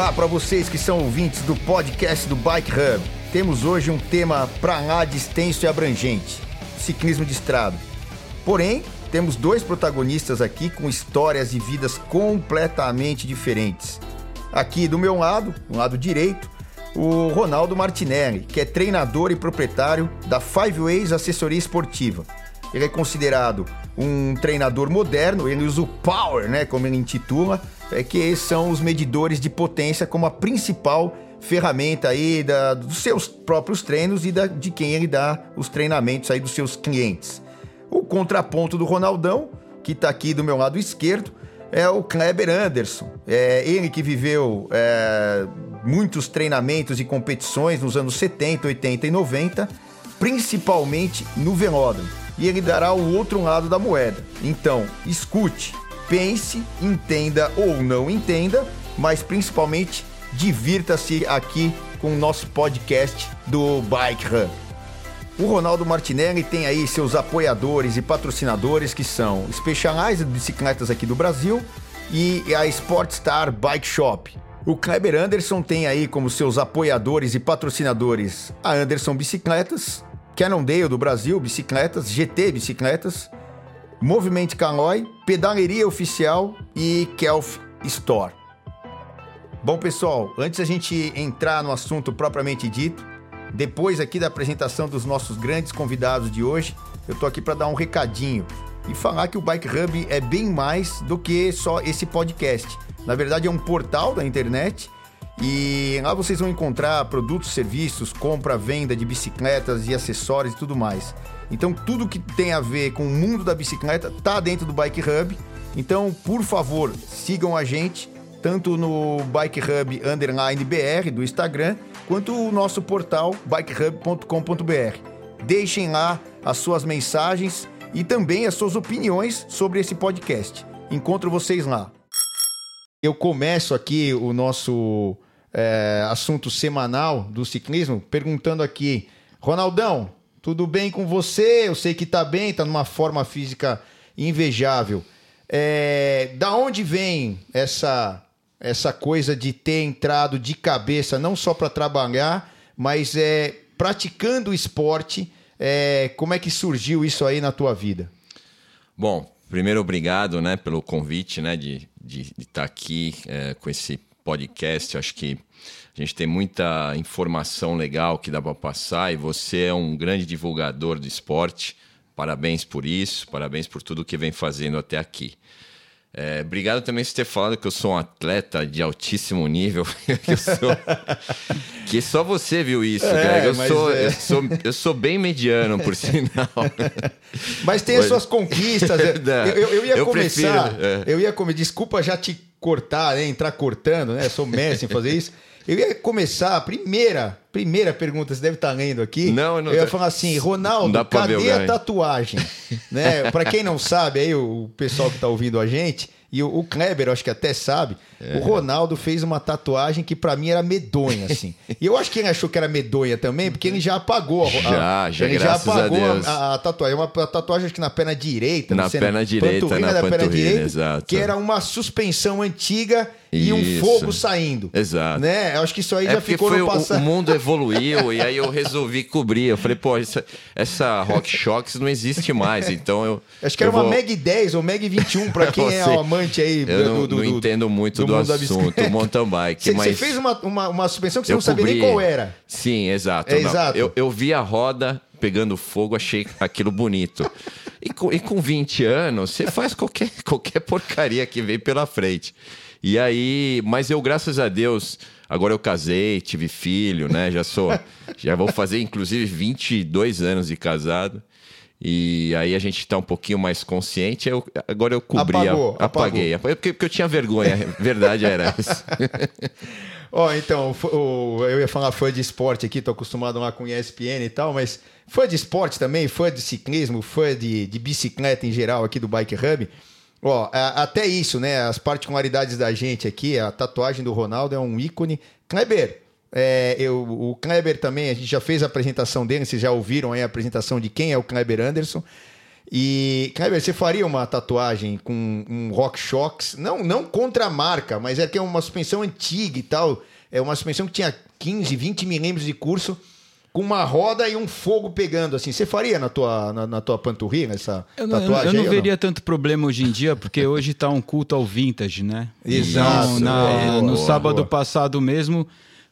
lá para vocês que são ouvintes do podcast do Bike Hub. Temos hoje um tema para lá extenso e abrangente: ciclismo de estrada. Porém, temos dois protagonistas aqui com histórias e vidas completamente diferentes. Aqui do meu lado, no lado direito, o Ronaldo Martinelli, que é treinador e proprietário da Five Ways Assessoria Esportiva. Ele é considerado um treinador moderno, ele usa o power, né, como ele intitula, é que são os medidores de potência como a principal ferramenta aí da, dos seus próprios treinos e da, de quem ele dá os treinamentos aí dos seus clientes. O contraponto do Ronaldão, que está aqui do meu lado esquerdo, é o Kleber Anderson. É ele que viveu é, muitos treinamentos e competições nos anos 70, 80 e 90, principalmente no velódromo. E ele dará o outro lado da moeda. Então, escute, pense, entenda ou não entenda, mas principalmente divirta-se aqui com o nosso podcast do Bike Run. O Ronaldo Martinelli tem aí seus apoiadores e patrocinadores que são Specialized Bicicletas aqui do Brasil e a Sportstar Bike Shop. O Kleber Anderson tem aí como seus apoiadores e patrocinadores a Anderson Bicicletas, Cannondale do Brasil Bicicletas, GT Bicicletas, Movimento Caloi, Pedaleria Oficial e Kelf Store. Bom, pessoal, antes a gente entrar no assunto propriamente dito, depois aqui da apresentação dos nossos grandes convidados de hoje, eu tô aqui para dar um recadinho e falar que o Bike Hub é bem mais do que só esse podcast. Na verdade, é um portal da internet e lá vocês vão encontrar produtos, serviços, compra, venda de bicicletas e acessórios e tudo mais. Então, tudo que tem a ver com o mundo da bicicleta tá dentro do Bike Hub. Então, por favor, sigam a gente tanto no Bike Hub underline BR do Instagram quanto o nosso portal bikehub.com.br. Deixem lá as suas mensagens e também as suas opiniões sobre esse podcast. Encontro vocês lá. Eu começo aqui o nosso é, assunto semanal do ciclismo perguntando aqui, Ronaldão, tudo bem com você? Eu sei que tá bem, tá numa forma física invejável. É, da onde vem essa essa coisa de ter entrado de cabeça não só para trabalhar, mas é praticando esporte. É, como é que surgiu isso aí na tua vida? Bom, primeiro obrigado, né, pelo convite, né, de estar de, tá aqui é, com esse podcast. Acho que a gente tem muita informação legal que dá para passar e você é um grande divulgador do esporte. Parabéns por isso, parabéns por tudo que vem fazendo até aqui. É, obrigado também por ter falado que eu sou um atleta de altíssimo nível. que, sou... que só você viu isso, é, Greg. Eu, sou, é... eu, sou, eu sou bem mediano, por sinal. mas tem as suas conquistas. eu, eu, eu, ia eu começar. Prefiro, é. Eu ia comer. Desculpa já te cortar, né? entrar cortando, né? Eu sou mestre em fazer isso. Eu ia começar a primeira, primeira pergunta, você deve estar lendo aqui. Não, não. Eu ia falar assim, Ronaldo, cadê a tatuagem? né? Para quem não sabe, aí o pessoal que está ouvindo a gente, e o, o Kleber, acho que até sabe, é. o Ronaldo fez uma tatuagem que para mim era medonha, assim. e eu acho que ele achou que era medonha também, porque ele já apagou a, Já, já, ele já apagou a, a, a, tatuagem. Uma tatuagem acho que na perna direita. Na perna direita, na da perna direita, exato. Que era uma suspensão antiga e um fogo saindo. Exato. Né? Eu acho que isso aí é já ficou no passado. O mundo evoluiu e aí eu resolvi cobrir. Eu falei, pô, essa, essa Rock Shocks não existe mais, então eu... Acho que era vou... uma Meg 10 ou Meg 21, para quem é amante aí eu do, não, do, não entendo muito do, do assunto mountain bike. Você, mas... fez uma, uma, uma suspensão que você eu não sabia cobri... nem qual era. Sim, exato. É, exato. Eu, eu vi a roda pegando fogo, achei aquilo bonito. E com, e com 20 anos, você faz qualquer, qualquer porcaria que vem pela frente. E aí, mas eu, graças a Deus, agora eu casei, tive filho, né? Já sou, já vou fazer inclusive 22 anos de casado. E aí a gente está um pouquinho mais consciente. Eu, agora eu cobri, apagou, a, apaguei. Apagou. Porque, porque eu tinha vergonha, verdade era essa. Ó, oh, então, eu ia falar fã de esporte aqui, tô acostumado lá com ESPN e tal, mas fã de esporte também, fã de ciclismo, fã de, de bicicleta em geral aqui do Bike Hub. Ó, até isso, né? As particularidades da gente aqui, a tatuagem do Ronaldo é um ícone. Kleber, é, eu, o Kleber também, a gente já fez a apresentação dele, vocês já ouviram aí a apresentação de quem é o Kleber Anderson. E, Kleber, você faria uma tatuagem com um Rock Shocks? Não, não contra a marca, mas é que é uma suspensão antiga e tal. É uma suspensão que tinha 15, 20 milímetros de curso com uma roda e um fogo pegando, assim. Você faria na tua, na, na tua panturrilha essa eu não, tatuagem? Eu não, aí, veria não? tanto problema hoje em dia, porque hoje está um culto ao vintage, né? Exato. Então, na, Boa, no boa, sábado boa. passado mesmo,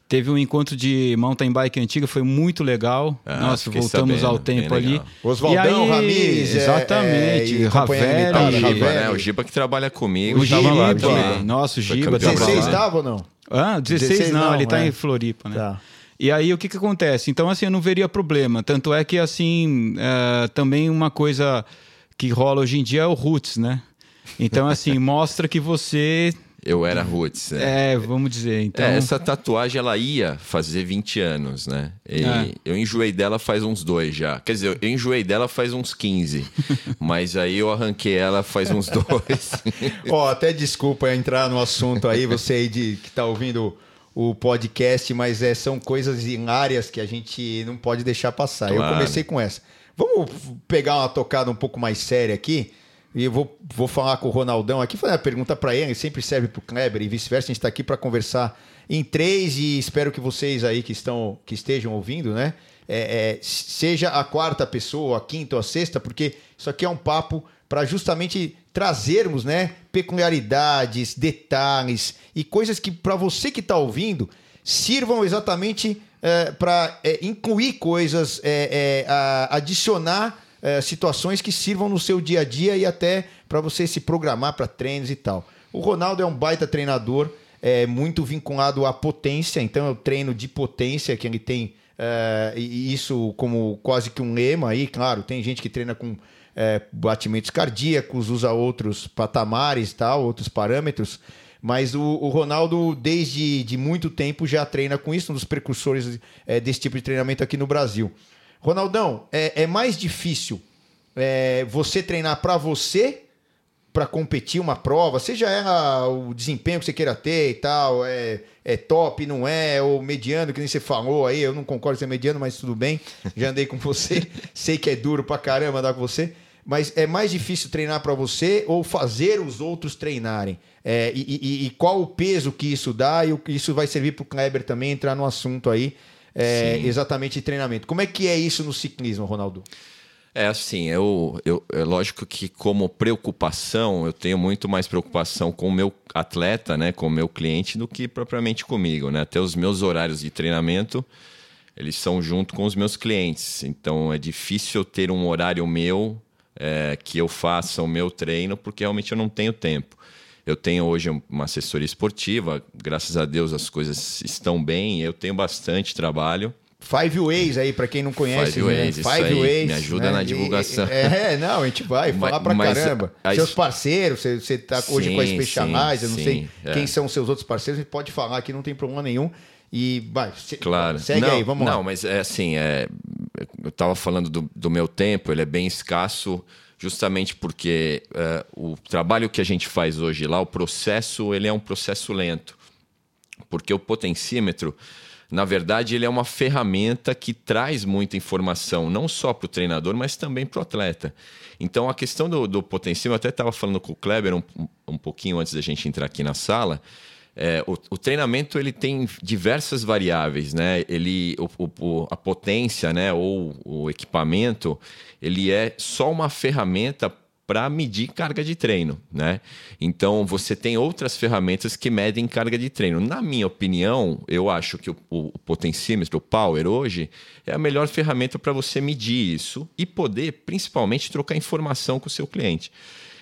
teve um encontro de mountain bike antiga, foi muito legal. Ah, Nossa, voltamos sabendo, ao tempo ali. Oswaldão, Ramires, é, exatamente, é, companhia Ravelli, limitada, O Giba, né? O Giba que trabalha comigo. O tava lá Giba, também. nossa, o Giba campeão tava 16 lá. estava ou não? Ah, 16, 16 não, não, ele tá é. em Floripa, né? Tá. E aí o que que acontece? Então assim, eu não veria problema. Tanto é que assim, é, também uma coisa que rola hoje em dia é o roots, né? Então assim, mostra que você Eu era Roots. né? é, vamos dizer, então É, essa tatuagem ela ia fazer 20 anos, né? E É. eu enjoei dela faz uns dois já. Quer dizer, eu enjoei dela faz uns 15. mas aí eu arranquei ela faz uns dois. Ó, até desculpa entrar no assunto aí, você aí de, que tá ouvindo o podcast, mas é, são coisas hilárias que a gente não pode deixar passar. Eu Claro. comecei com essa. Vamos pegar uma tocada um pouco mais séria aqui. E eu vou, vou falar com o Ronaldão aqui, fazer uma pergunta para ele, sempre serve para o Kleber e vice-versa. A gente está aqui para conversar em três e espero que vocês aí que, estão, que estejam ouvindo, né? é, é, seja a quarta pessoa, a quinta ou a sexta, porque isso aqui é um papo para justamente trazermos né, peculiaridades, detalhes e coisas que, para você que está ouvindo, sirvam exatamente para incluir coisas, é, é, a- adicionar é, situações que sirvam no seu dia a dia e até para você se programar para treinos e tal. O Ronaldo é um baita treinador, é muito vinculado à potência, então é o treino de potência que ele tem é, e isso como quase que um lema aí, claro, tem gente que treina com é, batimentos cardíacos, usa outros patamares, tal, outros parâmetros, mas o, o Ronaldo, desde de muito tempo, já treina com isso, um dos precursores é, desse tipo de treinamento aqui no Brasil. Ronaldão, é, é mais difícil é, você treinar para você para competir uma prova, seja ela o desempenho que você queira ter e tal, é, é top, não é, ou mediano, que nem você falou aí, eu não concordo com ser mediano, mas tudo bem, já andei com você, sei que é duro pra caramba andar com você, mas é mais difícil treinar para você ou fazer os outros treinarem? É, e, e- e qual o peso que isso dá e o que isso vai servir para o Kleber também entrar no assunto aí, é, exatamente de treinamento. Como é que é isso no ciclismo, Ronaldo? É assim, eu, eu, é lógico que como preocupação, eu tenho muito mais preocupação com o meu atleta, né, com o meu cliente, do que propriamente comigo, né? Até os meus horários de treinamento, eles são junto com os meus clientes. Então é difícil eu ter um horário meu é, que eu faça o meu treino, porque realmente eu não tenho tempo. Eu tenho hoje uma assessoria esportiva, graças a Deus as coisas estão bem, eu tenho bastante trabalho. Five Ways aí, pra quem não conhece. Five né? Ways, isso Five aí, Ways. me ajuda na E- divulgação. É, não, a gente vai falar pra mas, caramba. Seus parceiros, você, você tá hoje Sim, com a Specialize, eu não sim, sei é. quem são os seus outros parceiros, gente pode falar aqui, não tem problema nenhum. E vai, se- Claro. segue não, aí, vamos não, lá. mas é assim, é, eu estava falando do, do meu tempo, ele é bem escasso, justamente porque é, o trabalho que a gente faz hoje lá, o processo, ele é um processo lento. Porque o potencímetro, na verdade, ele é uma ferramenta que traz muita informação, não só para o treinador, mas também para o atleta. Então, a questão do, do potencímetro, eu até estava falando com o Kleber um, um pouquinho antes da gente entrar aqui na sala. É, o, o treinamento ele tem diversas variáveis, né? Ele, o, o- a potência, né, ou o equipamento, ele é só uma ferramenta para medir carga de treino, né? Então você tem outras ferramentas que medem carga de treino. Na minha opinião, eu acho que o, o potencímetro, o power hoje é a melhor ferramenta para você medir isso e poder, principalmente, trocar informação com o seu cliente.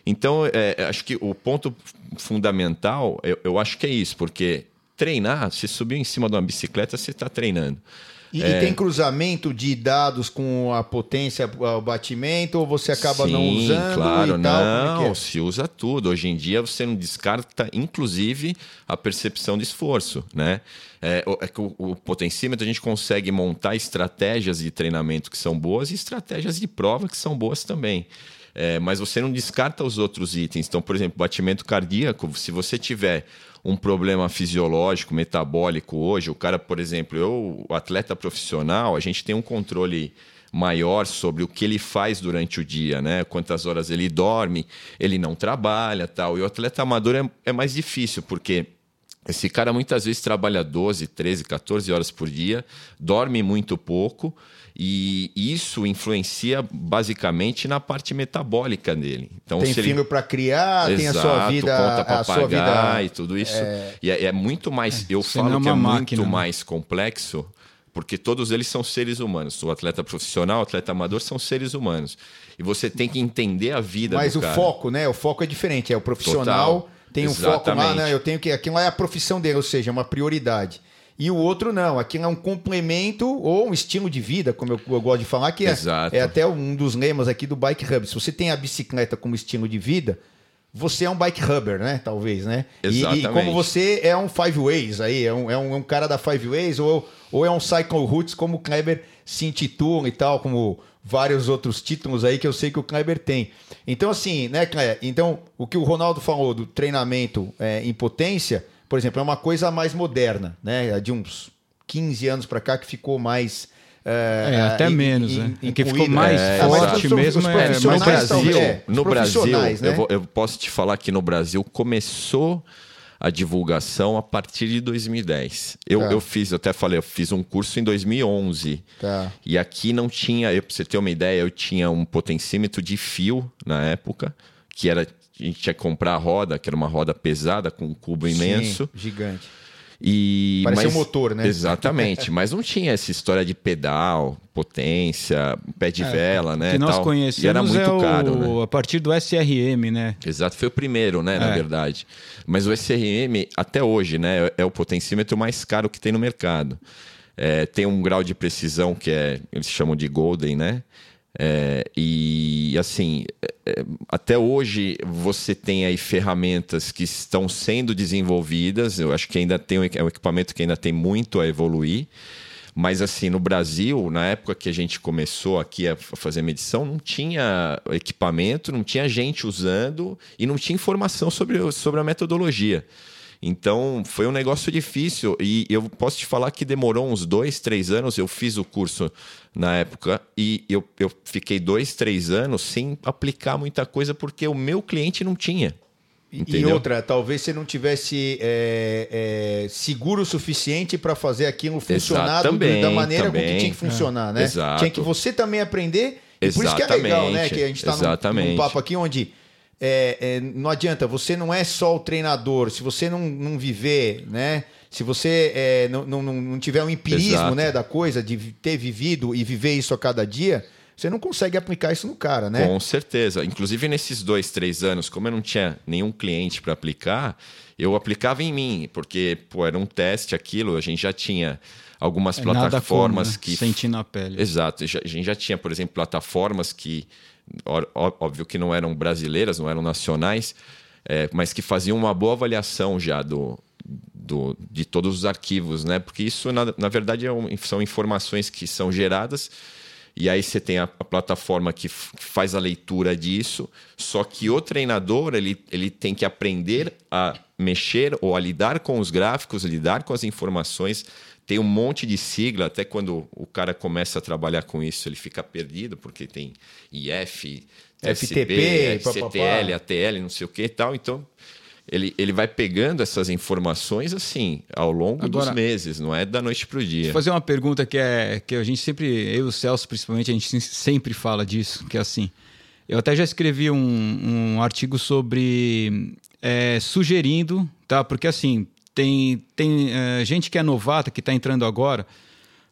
Então, é, acho que o ponto fundamental, eu, eu acho que é isso, porque treinar, você subiu em cima de uma bicicleta, você está treinando. E, É. e tem cruzamento de dados com a potência, o batimento, ou você acaba não Sim, usando claro, e tal? É não, é? se usa tudo. Hoje em dia você não descarta, inclusive, a percepção de esforço, né? É, o, é que o, o potencímetro a gente consegue montar estratégias de treinamento que são boas e estratégias de prova que são boas também. É, mas você não descarta os outros itens. Então, por exemplo, batimento cardíaco, se você tiver um problema fisiológico, metabólico hoje, o cara, por exemplo, eu, atleta profissional, a gente tem um controle maior sobre o que ele faz durante o dia, né? Quantas horas ele dorme, ele não trabalha, tal. E o atleta amador é, é mais difícil porque esse cara muitas vezes trabalha 12, 13, 14 horas por dia, dorme muito pouco e isso influencia basicamente na parte metabólica dele. Então, tem filho ele... para criar, Exato, tem a sua vida, conta para pagar vida... e tudo isso. É, e é, é muito mais, é, eu falo é que é máquina. muito né? mais complexo porque todos eles são seres humanos. O atleta profissional, o atleta amador são seres humanos. E você tem que entender a vida Mas do o foco, né? O foco é diferente. É o profissional Total. tem um Exatamente. foco lá, né? Eu tenho que aquilo lá é a profissão dele, ou seja, é uma prioridade. E o outro não, aquilo é um complemento ou um estilo de vida, como eu, eu gosto de falar, que é, é até um dos lemas aqui do Bike Hub. Se você tem a bicicleta como estilo de vida, você é um bike rubber, né? Talvez, né? Exatamente. E, e como você é um five ways aí, é um, é um, é um cara da five ways, ou, ou é um cycle roots, como o Kleber se intitula e tal, como vários outros títulos aí que eu sei que o Kleber tem. Então, assim, né, Kleber? Então, o que o Ronaldo falou do treinamento é, em potência, por exemplo, é uma coisa mais moderna, né? De uns 15 anos para cá que ficou mais é, é, até menos, né? Em, que ficou mais é, forte mesmo é, no Brasil. É, no Brasil, né? eu, vou, eu posso te falar que no Brasil começou a divulgação a partir de 2010. Eu, tá. eu fiz, eu até falei, eu fiz um curso em 2011. Tá. E aqui não tinha, para você ter uma ideia, eu tinha um potencímetro de fio na época, que era a gente tinha que comprar a roda, que era uma roda pesada com um cubo Sim, imenso. Gigante. E, Parecia mas, um motor, né? Exatamente, mas não tinha essa história de pedal, potência, pé de é, vela, né? Que nós tal. conhecemos e era muito é o, caro, né? a partir do SRM, né? Exato, foi o primeiro, né, é. na verdade. Mas o SRM, até hoje, né, é o potencímetro mais caro que tem no mercado. É, tem um grau de precisão que é, eles chamam de Golden, né? É, e assim, é, é, até hoje você tem aí ferramentas que estão sendo desenvolvidas. Eu acho que ainda tem é um equipamento que ainda tem muito a evoluir. Mas assim, no Brasil, na época que a gente começou aqui a fazer medição, não tinha equipamento, não tinha gente usando e não tinha informação sobre, sobre a metodologia. Então foi um negócio difícil e eu posso te falar que demorou uns dois, três anos. Eu fiz o curso na época e eu, eu fiquei dois, três anos sem aplicar muita coisa porque o meu cliente não tinha. Entendeu? E outra, talvez você não tivesse é, é, seguro o suficiente para fazer aquilo funcionar também, da maneira também. como que tinha que funcionar, é. né? Exato. Tinha que você também aprender. E por isso que é legal, né? Que a gente está num, num papo aqui onde é, é, não adianta, você não é só o treinador. Se você não, não viver, né? Se você é, não, não, não tiver um empirismo né, da coisa, de ter vivido e viver isso a cada dia, você não consegue aplicar isso no cara, né? Com certeza. Inclusive nesses dois, três anos, como eu não tinha nenhum cliente para aplicar, eu aplicava em mim, porque pô, era um teste aquilo, a gente já tinha algumas é plataformas como, né? que. Sentir na pele. Exato. A gente já tinha, por exemplo, plataformas que óbvio que não eram brasileiras, não eram nacionais, é, mas que faziam uma boa avaliação já do, do, de todos os arquivos, né? Porque isso, na, na verdade, é um, são informações que são geradas e aí você tem a, a plataforma que, que, faz a leitura disso, só que o treinador ele, ele tem que aprender a mexer ou a lidar com os gráficos, lidar com as informações tem um monte de sigla, até quando o cara começa a trabalhar com isso, ele fica perdido, porque tem IF, FTP, CTL, ATL, não sei o que e tal. Então, ele, ele vai pegando essas informações assim, ao longo Agora, dos meses, não é da noite para o dia. Vou fazer uma pergunta que é que a gente sempre, eu e o Celso principalmente, a gente sempre fala disso, que é assim. Eu até já escrevi um, um artigo sobre é, sugerindo, tá? Porque assim, tem, tem uh, gente que é novata, que está entrando agora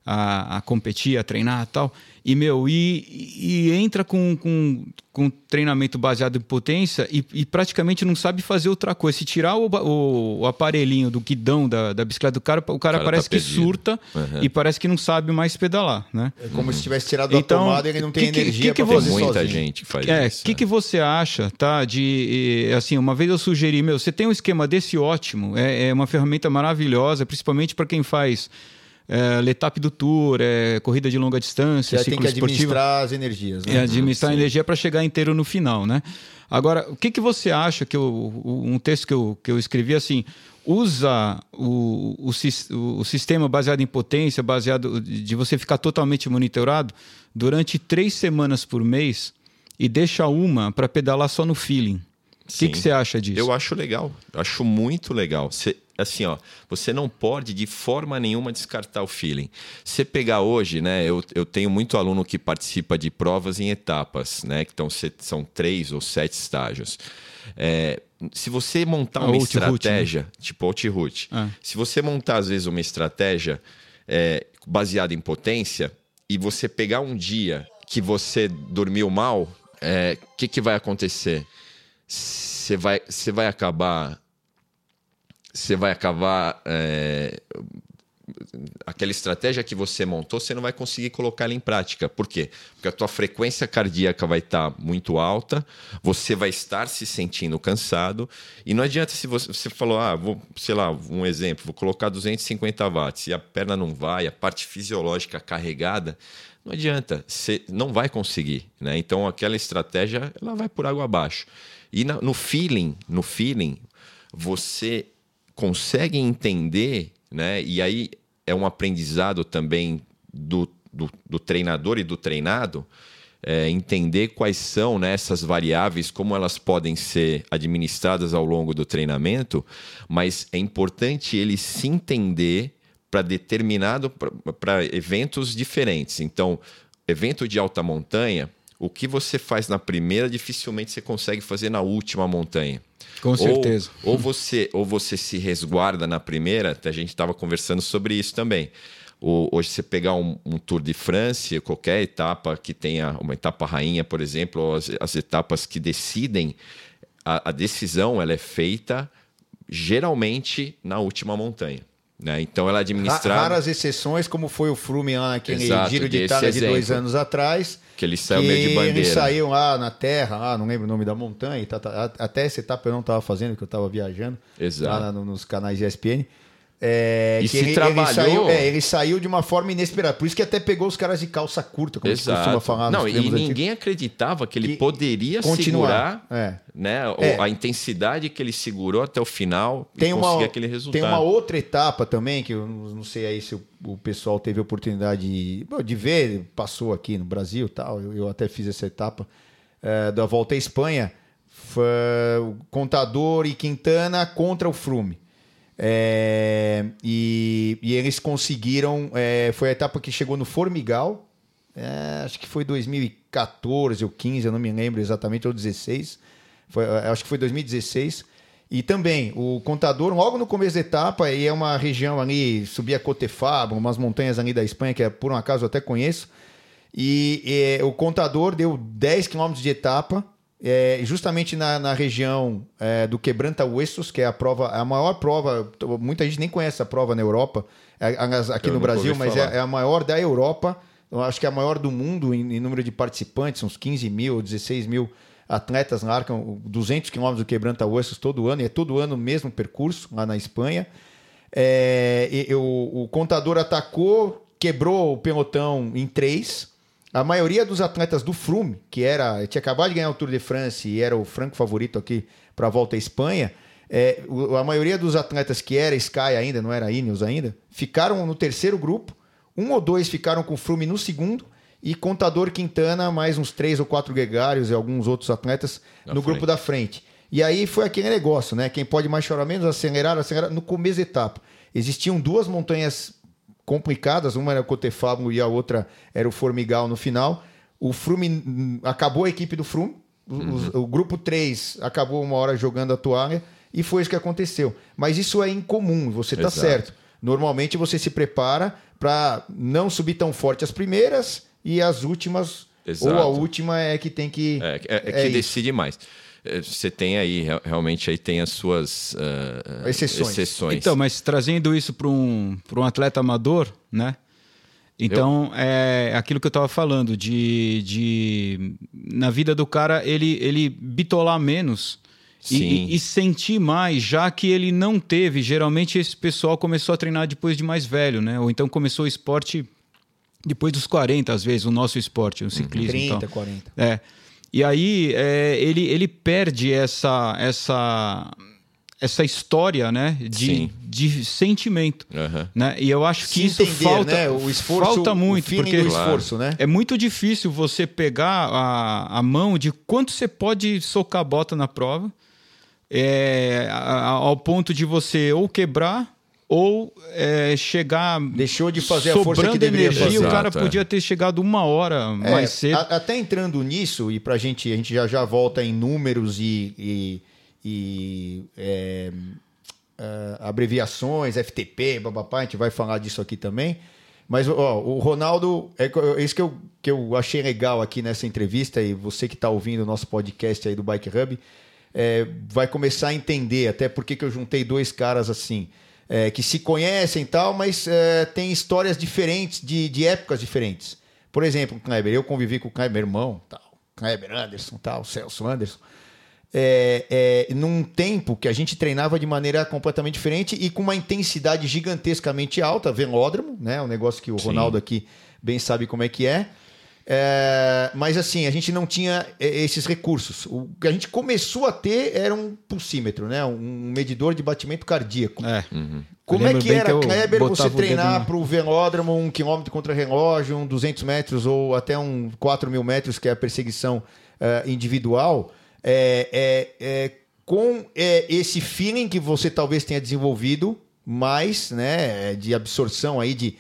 a, a competir, a treinar e tal. E, meu, e, e entra com, com, com treinamento baseado em potência e, e, praticamente não sabe fazer outra coisa. Se tirar o, o, o aparelhinho do guidão da, da bicicleta do cara, o cara, o cara parece tá que surta uhum. e parece que não sabe mais pedalar, né? É como uhum. se tivesse tirado então, tomada e ele não tem que, energia para fazer Muita sozinho. gente que faz é, isso. O que, é. que você acha, tá? De, assim, uma vez eu sugeri, meu, você tem um esquema desse ótimo, é, é uma ferramenta maravilhosa, principalmente para quem faz é, letap do tour, é, corrida de longa distância, Você tem que administrar as energias, né? É, administrar a energia para chegar inteiro no final, né? Agora, o que, que você acha que eu, um texto que eu, que eu escrevi assim usa o, o, o, sistema baseado em potência, baseado de você ficar totalmente monitorado durante três semanas por mês e deixa uma para pedalar só no feeling. O que, que você acha disso? Eu acho legal, acho muito legal. Você, assim, ó, você não pode de forma nenhuma descartar o feeling. Você pegar hoje, né? Eu, eu tenho muito aluno que participa de provas em etapas, né? Que tão, são três ou sete estágios. É, se você montar Ah, uma out-route, estratégia, tipo out-route, Ah. se você montar às vezes uma estratégia é, baseada em potência e você pegar um dia que você dormiu mal, o que, que vai acontecer? Você vai, você vai acabar. Você vai acabar. é, aquela estratégia que você montou, você não vai conseguir colocar ela em prática. Por quê? Porque a tua frequência cardíaca vai estar muito alta, você vai estar se sentindo cansado, e não adianta se você, você falou, ah, vou, sei lá, um exemplo, vou colocar 250 watts e a perna não vai, a parte fisiológica carregada, não adianta, você não vai conseguir, né? Então aquela estratégia, ela vai por água abaixo. E na- no feeling, no feeling, você consegue entender, né? E aí é um aprendizado também do, do, do treinador e do treinado, é, entender quais são né, essas variáveis, como elas podem ser administradas ao longo do treinamento, mas é importante ele se entender para determinado para eventos diferentes. Então, evento de alta montanha, o que você faz na primeira dificilmente você consegue fazer na última montanha. Com Ou- certeza. Ou, você, ou você se resguarda na primeira, até a gente estava conversando sobre isso também. O- hoje, você pegar um, um Tour de France, qualquer etapa que tenha uma etapa rainha, por exemplo, ou as, as etapas que decidem, a, a decisão ela é feita geralmente na última montanha. Né? Então, ela é Ra- administrada. Raras exceções, como foi o Frume lá naquele Exato, Giro de Itália de dois anos atrás. Que ele saiu meio de bandeira. saiu lá na terra, lá, não lembro o nome da montanha. tá- tá- até essa etapa eu não estava fazendo, porque eu estava viajando. Exato. Lá nos canais ESPN. É, E que se ele, trabalhou- Ele saiu, é, ele saiu de uma forma inesperada. Por isso que até pegou os caras de calça curta, como a gente costuma Exato. falar Não, e termos antigos. ninguém acreditava que ele Que poderia continuar, segurar é. né, É. a intensidade que ele segurou até o final Tem e uma, conseguir aquele resultado. tem uma outra etapa também, que eu não sei aí se o, o pessoal teve a oportunidade de, de ver, passou aqui no Brasil tal, eu, eu até fiz essa etapa é, da Volta à Espanha, foi o Contador e Quintana contra o Frume. É, e, e eles conseguiram, é, foi a etapa que chegou no Formigal, é, acho que foi 2014 ou 15, eu não me lembro exatamente, ou 16. Foi, é, acho que foi 2016. E também, o contador, logo no começo da etapa, e é uma região ali, subia Cotefaba, umas montanhas ali da Espanha, que é, por um acaso eu até conheço. E, é, o contador deu 10 quilômetros de etapa, é, justamente na, na região é, do Quebranta Huesos, que é a prova, a maior prova, muita gente nem conhece a prova na Europa, é, aqui Eu no Brasil, mas é, é a maior da Europa, eu acho que é a maior do mundo em, em número de participantes, uns 15 mil ou 16 mil atletas marcam 200 quilômetros do Quebranta Huesos todo ano, e é todo ano o mesmo percurso lá na Espanha. É, o, o contador atacou, quebrou o pelotão em três. A maioria dos atletas do Froome, que era tinha acabado de ganhar o Tour de France e era o franco favorito aqui para a volta à Espanha, é, a maioria dos atletas que era Sky ainda, não era Ineos ainda, ficaram no terceiro grupo. Um ou dois ficaram com o Froome no segundo e Contador Quintana, mais uns três ou quatro gregários e alguns outros atletas Na no frente. grupo da frente. E aí foi aquele negócio, né? Quem pode mais chorar menos, acelerar, acelerar. No começo da etapa, existiam duas montanhas complicadas, uma era o Cotefabro e a outra era o Formigal no final. O Frume acabou a equipe do Frume, o, os- o grupo 3 acabou uma hora jogando a toalha e foi isso que aconteceu. Mas isso é incomum, você está certo. Normalmente você se prepara para não subir tão forte as primeiras e as últimas, Exato. ou a última é que tem que. É, é- é que isso. decide mais. É, Você tem aí, re- realmente, aí tem as suas ah, Exceções. exceções. Então, mas trazendo isso para um, pra um atleta amador, né? Então, é aquilo que eu estava falando, de, de. Na vida do cara, ele, ele bitolar menos e, e- e sentir mais, já que ele não teve. Geralmente, esse pessoal começou a treinar depois de mais velho, né? Ou então começou o esporte depois dos 40, às vezes, o nosso esporte, o ciclismo. e tal. 30, 40. É. E aí é, ele, ele perde essa, essa, essa história, né, de, de sentimento, Aham. né? E eu acho que Se isso entender, falta, né? O esforço, falta muito, o porque do esforço, né? é muito difícil você pegar a, a mão de quanto você pode socar a bota na prova, é, a- a- ao ponto de você ou quebrar ou é, chegar Deixou de fazer a força que sobrando deveria energia. fazer. O cara Exato, é. podia ter chegado uma hora É, mais cedo. a- até entrando nisso, e pra gente, a gente já já volta em números e, e, e, é, é, abreviações, FTP, babapá, a gente vai falar disso aqui também. Mas ó, o Ronaldo, é é isso que eu, que eu achei legal aqui nessa entrevista, e você que está ouvindo o nosso podcast aí do Bike Hub, é, vai começar a entender até porque que eu juntei dois caras assim, é, que se conhecem e tal, mas é, tem histórias diferentes, de, de épocas diferentes. Por exemplo, o Kleber, eu convivi com o Kleber, meu irmão, tal, Kleber Anderson, tal, Celso Anderson. É, é, num tempo que a gente treinava de maneira completamente diferente e com uma intensidade gigantescamente alta, velódromo, né? Um negócio que o Sim. Ronaldo aqui bem sabe como é que é. É, mas assim, a gente não tinha é, esses recursos. O que a gente começou a ter era um pulsímetro, né? Um medidor de batimento cardíaco. É. Como Eu é que era, que Kleber, você botava o dedo treinar na- para o velódromo um quilômetro contra relógio, um 200 metros ou até um 4 mil metros, que é a perseguição eh, individual, é, é, é, com é, esse feeling que você talvez tenha desenvolvido mais, né, de absorção aí de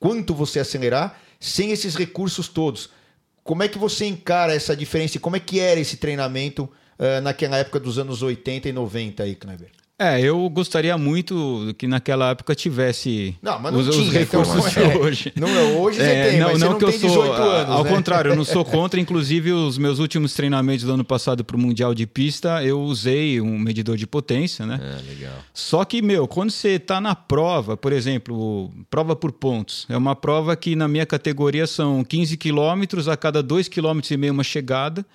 quanto você acelerar, sem esses recursos todos. Como é que você encara essa diferença e como é que era esse treinamento eh, naquela época dos anos 80 e 90 aí, Kleber? É, eu gostaria muito que naquela época tivesse Não, mas não os, os tinha, então, recursos não é. de hoje. Não, hoje você É, tem, não, mas não você não que eu sou, 18 anos, Ao né? contrário, eu não sou contra. Inclusive, os meus últimos treinamentos do ano passado para o Mundial de Pista, eu usei um medidor de potência, né? É, legal. Só que, meu, quando você está na prova, por exemplo, prova por pontos, é uma prova que na minha categoria são 15 quilômetros, a cada 2,5 km e meio uma chegada,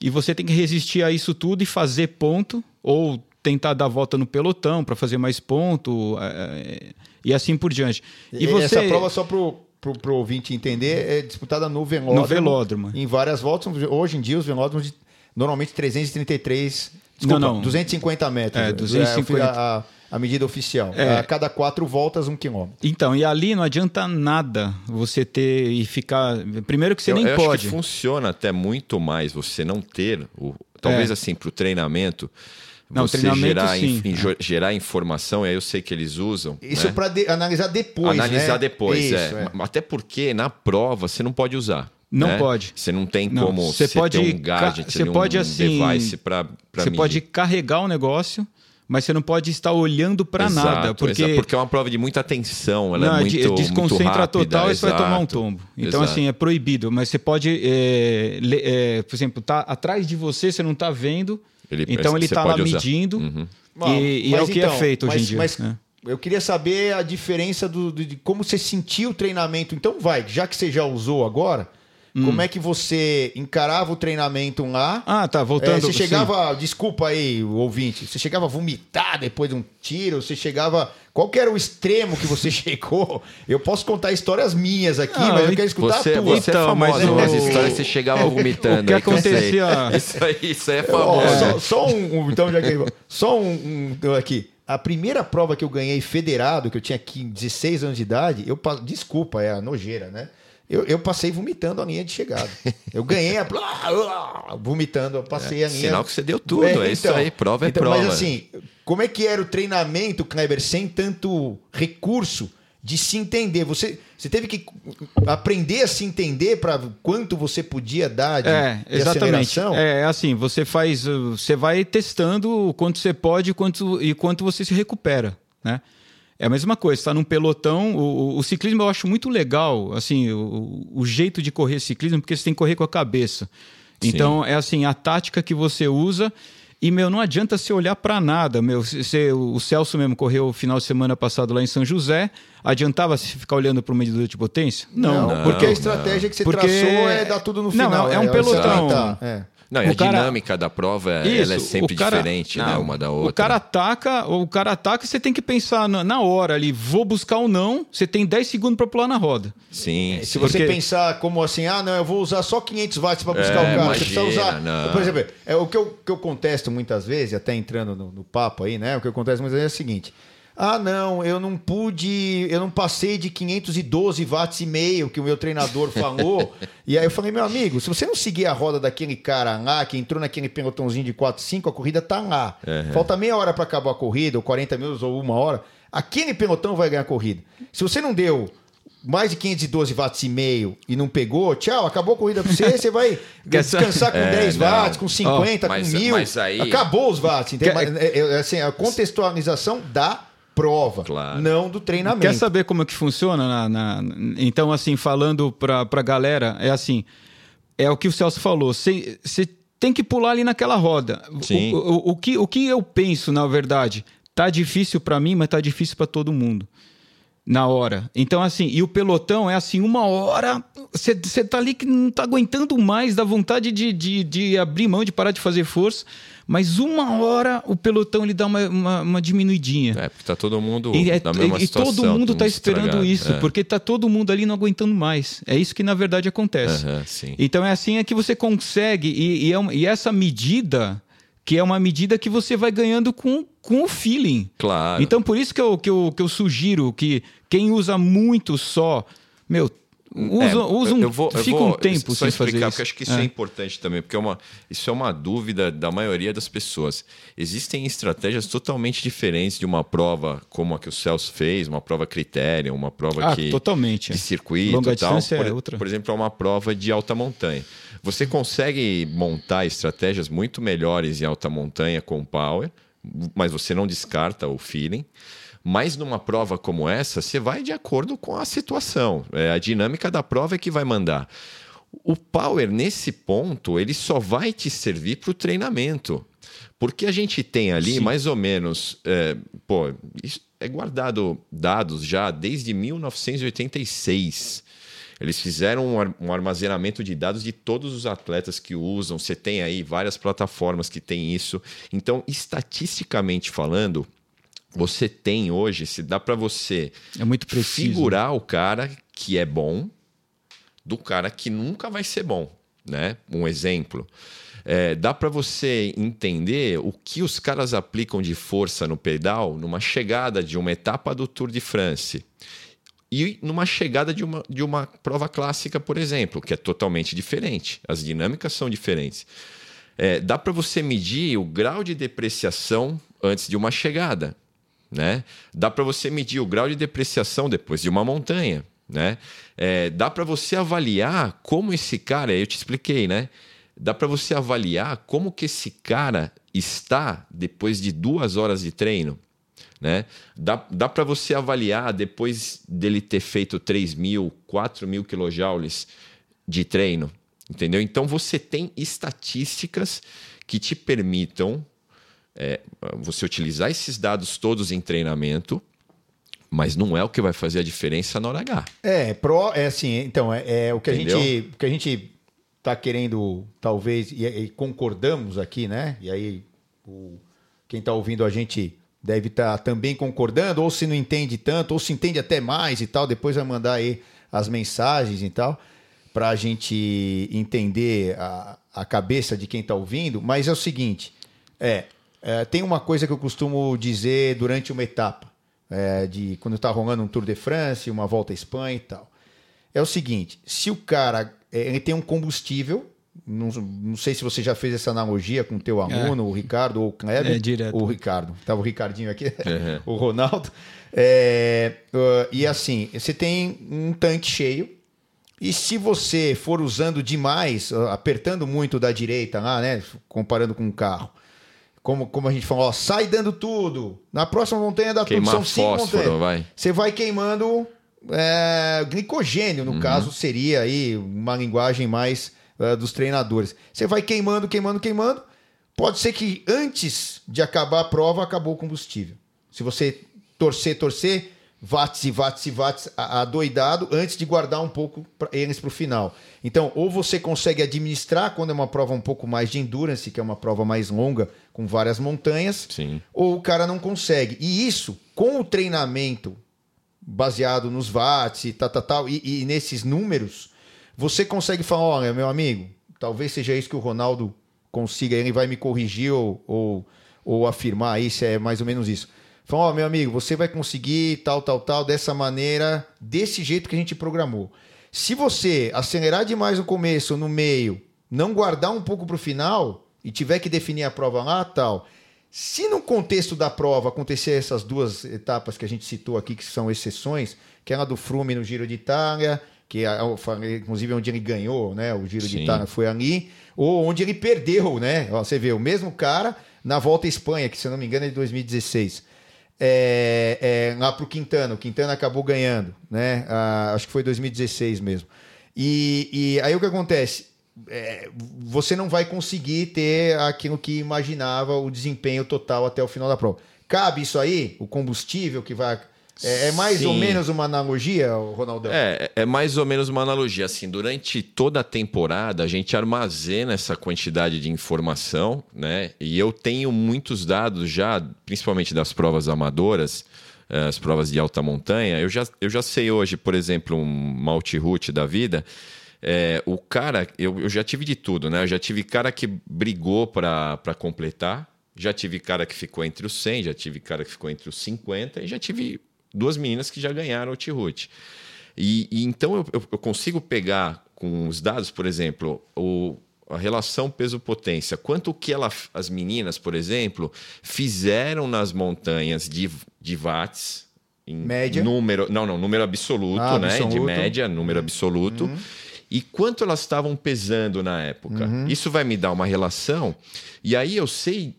e você tem que resistir a isso tudo e fazer ponto, ou tentar dar volta no pelotão para fazer mais ponto, é, e assim por diante. E E você... Essa prova, só pro, pro, pro ouvinte entender, é disputada no velódromo. No velódromo. Em várias voltas. Hoje em dia, os velódromos, de, normalmente 333... Desculpa, Não, não. 250 metros. É, 250. a, a- a medida oficial. É. A cada quatro voltas, um quilômetro. Então, e ali não adianta nada você ter e ficar. Primeiro que você eu, nem eu acho pode. que funciona até muito mais você não ter o talvez É. assim para o treinamento Não, você gerar, sim. gerar informação e aí eu sei que eles usam Isso né? para analisar depois, analisar né? depois Isso, é. até porque na prova você não pode usar Não né? pode. você não tem Não, como você pode ter um gadget você ali, um pode, assim, device para Você pode carregar o negócio, mas você não pode estar olhando para nada. Porque, porque é uma prova de muita atenção ela não, é de- muito desconcentra muito rápida, total e você vai tomar um tombo. Então, Exato. assim, é proibido. Mas você pode, é, é, por exemplo, tá atrás de você, você não está vendo. Ele- então ele está lá usar. medindo. Uhum. Bom, E, e é o que então, é feito hoje mas- em dia. Mas né? eu queria saber a diferença do, do- de como você sentiu o treinamento. Então, vai, já que você já usou agora, como é que você encarava o treinamento lá? Ah, tá, É, voltando. você sim. chegava, desculpa aí, ouvinte, você chegava a vomitar depois de um tiro, você chegava. Qual que era o extremo que você chegou? Eu posso contar histórias minhas aqui, Ah, mas eu quero escutar Você, a tua. você é Então, mas famosa o- histórias que você chegava vomitando. o que acontecia- Isso aí, isso aí é famoso. só, só um, então já que só um, um aqui. A primeira prova que eu ganhei federado, que eu tinha aqui 16 anos de idade, eu pa- desculpa, é a nojeira, né? Eu, eu passei vomitando a linha de chegada. Eu ganhei a vomitando, eu passei a linha. Sinal que você deu tudo, é isso aí, prova é então, prova. Mas assim, como é que era o treinamento, Kleber, sem tanto recurso de se entender? Você, você teve que aprender a se entender para quanto você podia dar de, É, de exatamente. aceleração? É assim, você faz, você vai testando o quanto você pode quanto, e quanto você se recupera, né? É a mesma coisa, está num pelotão. O, o- o ciclismo eu acho muito legal, assim, o, o jeito de correr ciclismo, porque você tem que correr com a cabeça. Sim. Então, é assim, a tática que você usa. E, meu, não adianta você olhar para nada. Meu, você, o Celso mesmo correu o final de semana passado lá em São José. Adiantava se ficar olhando para o medidor de potência? Não. Não, porque a estratégia que você Porque- traçou é dar tudo no Não, final. é um pelotão. Tá, é. Não, e a cara- dinâmica da prova ela é Isso, sempre o cara- diferente, né? não, Uma da outra. O cara ataca, o cara ataca e você tem que pensar na, na hora ali, vou buscar ou não, você tem 10 segundos para pular na roda. Sim, Se sim. você Porque- pensar como assim, ah, não, eu vou usar só 500 watts para buscar É, o carro. Você precisa imagina, usar. não. Por exemplo, é, o que eu, que eu contesto muitas vezes, até entrando no, no papo aí, né? O que eu contesto muitas vezes é o seguinte. Ah, não, eu não pude, eu não passei de 512 watts e meio que o meu treinador falou. e aí eu falei, meu amigo, se você não seguir a roda daquele cara lá, que entrou naquele pelotãozinho de 4, 5, a corrida tá lá. Falta meia hora para acabar a corrida, ou 40 minutos, ou uma hora. Aquele pelotão vai ganhar a corrida. Se você não deu mais de 512 watts e meio e não pegou, tchau, acabou a corrida pra você, você vai descansar com É, 10 não. watts, com 50, mas- com 1000. mas aí- Acabou os watts, entendeu? Quer- Mas, é, é, assim, a contextualização da prova, Claro. não do treinamento. Quer saber como é que funciona? Na, na- então, assim, falando pra, pra galera, é assim: é o que o Celso falou. Você tem que pular ali naquela roda. Sim. O, o, o que, o que eu penso, na verdade, tá difícil pra mim, mas tá difícil pra todo mundo. Na hora. Então, assim, e o pelotão é assim, uma hora, você tá ali que não tá aguentando mais, dá vontade de, de, de abrir mão, de parar de fazer força, mas uma hora o pelotão ele dá uma, uma, uma diminuidinha. É, porque tá todo mundo E, é- e situação. todo mundo está esperando isso, É. porque tá todo mundo ali não aguentando mais. É isso que na verdade acontece. Então é assim é que você consegue, e, e é uma- e essa medida, que é uma medida que você vai ganhando com, com o feeling. Claro. Então por isso que eu, que, eu, que eu sugiro que quem usa muito só, meu, usa, É, usa um, eu vou- eu fica vou um tempo só sem explicar, fazer porque acho que isso é. importante também, porque é uma, isso é uma dúvida da maioria das pessoas. Existem estratégias totalmente diferentes de uma prova como a que o Celso fez, uma prova critério, uma prova Ah, que, totalmente. de circuito Longa e tal. por, é outra. por exemplo, é uma prova de alta montanha. Você consegue montar estratégias muito melhores em alta montanha com power, mas você não descarta o feeling. Mas numa prova como essa, você vai de acordo com a situação. É, a dinâmica da prova é que vai mandar. O power, nesse ponto, ele só vai te servir para o treinamento. Porque a gente tem ali mais ou menos. é, pô, isso é guardado dados já desde 1986. Eles fizeram um ar- armazenamento de dados de todos os atletas que usam. Você tem aí várias plataformas que têm isso. Então, estatisticamente falando, você tem hoje, se dá para você É muito preciso. figurar o cara que é bom do cara que nunca vai ser bom, né? Um exemplo. É, dá para você entender o que os caras aplicam de força no pedal numa chegada de uma etapa do Tour de France e numa chegada de uma, de uma prova clássica, por exemplo, que é totalmente diferente. As dinâmicas são diferentes. É, dá para você medir o grau de depreciação antes de uma chegada. Né? Dá para você medir o grau de depreciação depois de uma montanha. Né? É, dá para você avaliar como esse cara, eu te expliquei, né? Dá para você avaliar como que esse cara está depois de duas horas de treino. Né? Dá, dá para você avaliar depois dele ter feito 3 mil, 4 mil quilojoules de treino. Entendeu? Então você tem estatísticas que te permitam é, você utilizar esses dados todos em treinamento, mas não é o que vai fazer a diferença na hora H. É, pro, é assim, então, é, é o que a gente o que a gente tá querendo, talvez, e, e concordamos aqui, né? E aí, o, quem tá ouvindo a gente deve estar também concordando, ou se não entende tanto, ou se entende até mais e tal, depois vai mandar aí as mensagens e tal, para a gente entender a, a cabeça de quem tá ouvindo, mas é o seguinte, é, é, tem uma coisa que eu costumo dizer durante uma etapa, é, de quando está rolando um Tour de France, uma volta à Espanha e tal. É o seguinte: se o cara é, ele tem um combustível, não, não sei se você já fez essa analogia com o teu aluno, o Ricardo ou o Kleber. É, direto. O Ricardo. Tava o Ricardinho aqui, o Ronaldo. É, uh, e assim, você tem um tanque cheio. E se você for usando demais, uh, apertando muito da direita lá, né? Comparando com um carro. Como, como a gente falou, ó, sai dando tudo. Na próxima montanha dá tudo. Queimar São cinco fósforo, montanhas. vai. Você vai queimando é, glicogênio, no caso, seria aí uma linguagem mais é, dos treinadores. Você vai queimando, queimando, queimando. Pode ser que antes de acabar a prova, acabou o combustível. Se você torcer, torcer, watts e watts e watts adoidado antes de guardar um pouco pra eles para o final. Então, ou você consegue administrar quando é uma prova um pouco mais de endurance, que é uma prova mais longa, com várias montanhas, Sim. ou o cara não consegue. E isso, com o treinamento baseado nos watts e tal, tal, tal, e, e nesses números, você consegue falar, olha, meu amigo, talvez seja isso que o Ronaldo consiga, ele vai me corrigir ou, ou, ou afirmar aí se é mais ou menos isso. Fala, ó, meu amigo, você vai conseguir tal, tal, tal, dessa maneira, desse jeito que a gente programou. Se você acelerar demais no começo no meio, não guardar um pouco para o final e tiver que definir a prova lá, tal. Se no contexto da prova acontecer essas duas etapas que a gente citou aqui, que são exceções, que é a do Frume no Giro de Itália, que é, inclusive onde ele ganhou, né? O Giro de Sim. Itália foi ali, ou onde ele perdeu, né? Ó, Você vê, o mesmo cara na Volta à Espanha, que se eu não me engano é de 2016. É, é, lá pro Quintana, o Quintana acabou ganhando, né? Ah, acho que foi 2016 mesmo. E, e aí o que acontece? É, você não vai conseguir ter aquilo que imaginava o desempenho total até o final da prova. Cabe isso aí? O combustível que vai. É, é mais ou Sim. menos uma analogia, Ronaldão? É, é mais ou menos uma analogia. Assim, durante toda a temporada, a gente armazena essa quantidade de informação, né? E eu tenho muitos dados já, principalmente das provas amadoras, eh, as provas de alta montanha. Eu já, eu já sei hoje, por exemplo, um multi-route da vida. é, o cara, eu, eu já tive de tudo, né? Eu já tive cara que brigou para completar, já tive cara que ficou entre os 100, já tive cara que ficou entre os 50 e já tive duas meninas que já ganharam o T-Route. E, e então eu, eu- consigo pegar com os dados, por exemplo, o, a relação peso-potência. Quanto que ela, as meninas, por exemplo, fizeram nas montanhas de, de watts. Em Média? Número, não, não, número absoluto, Ah, né? De absoluto. média, número absoluto. E quanto elas estavam pesando na época. Uhum. Isso vai me dar uma relação. E aí eu sei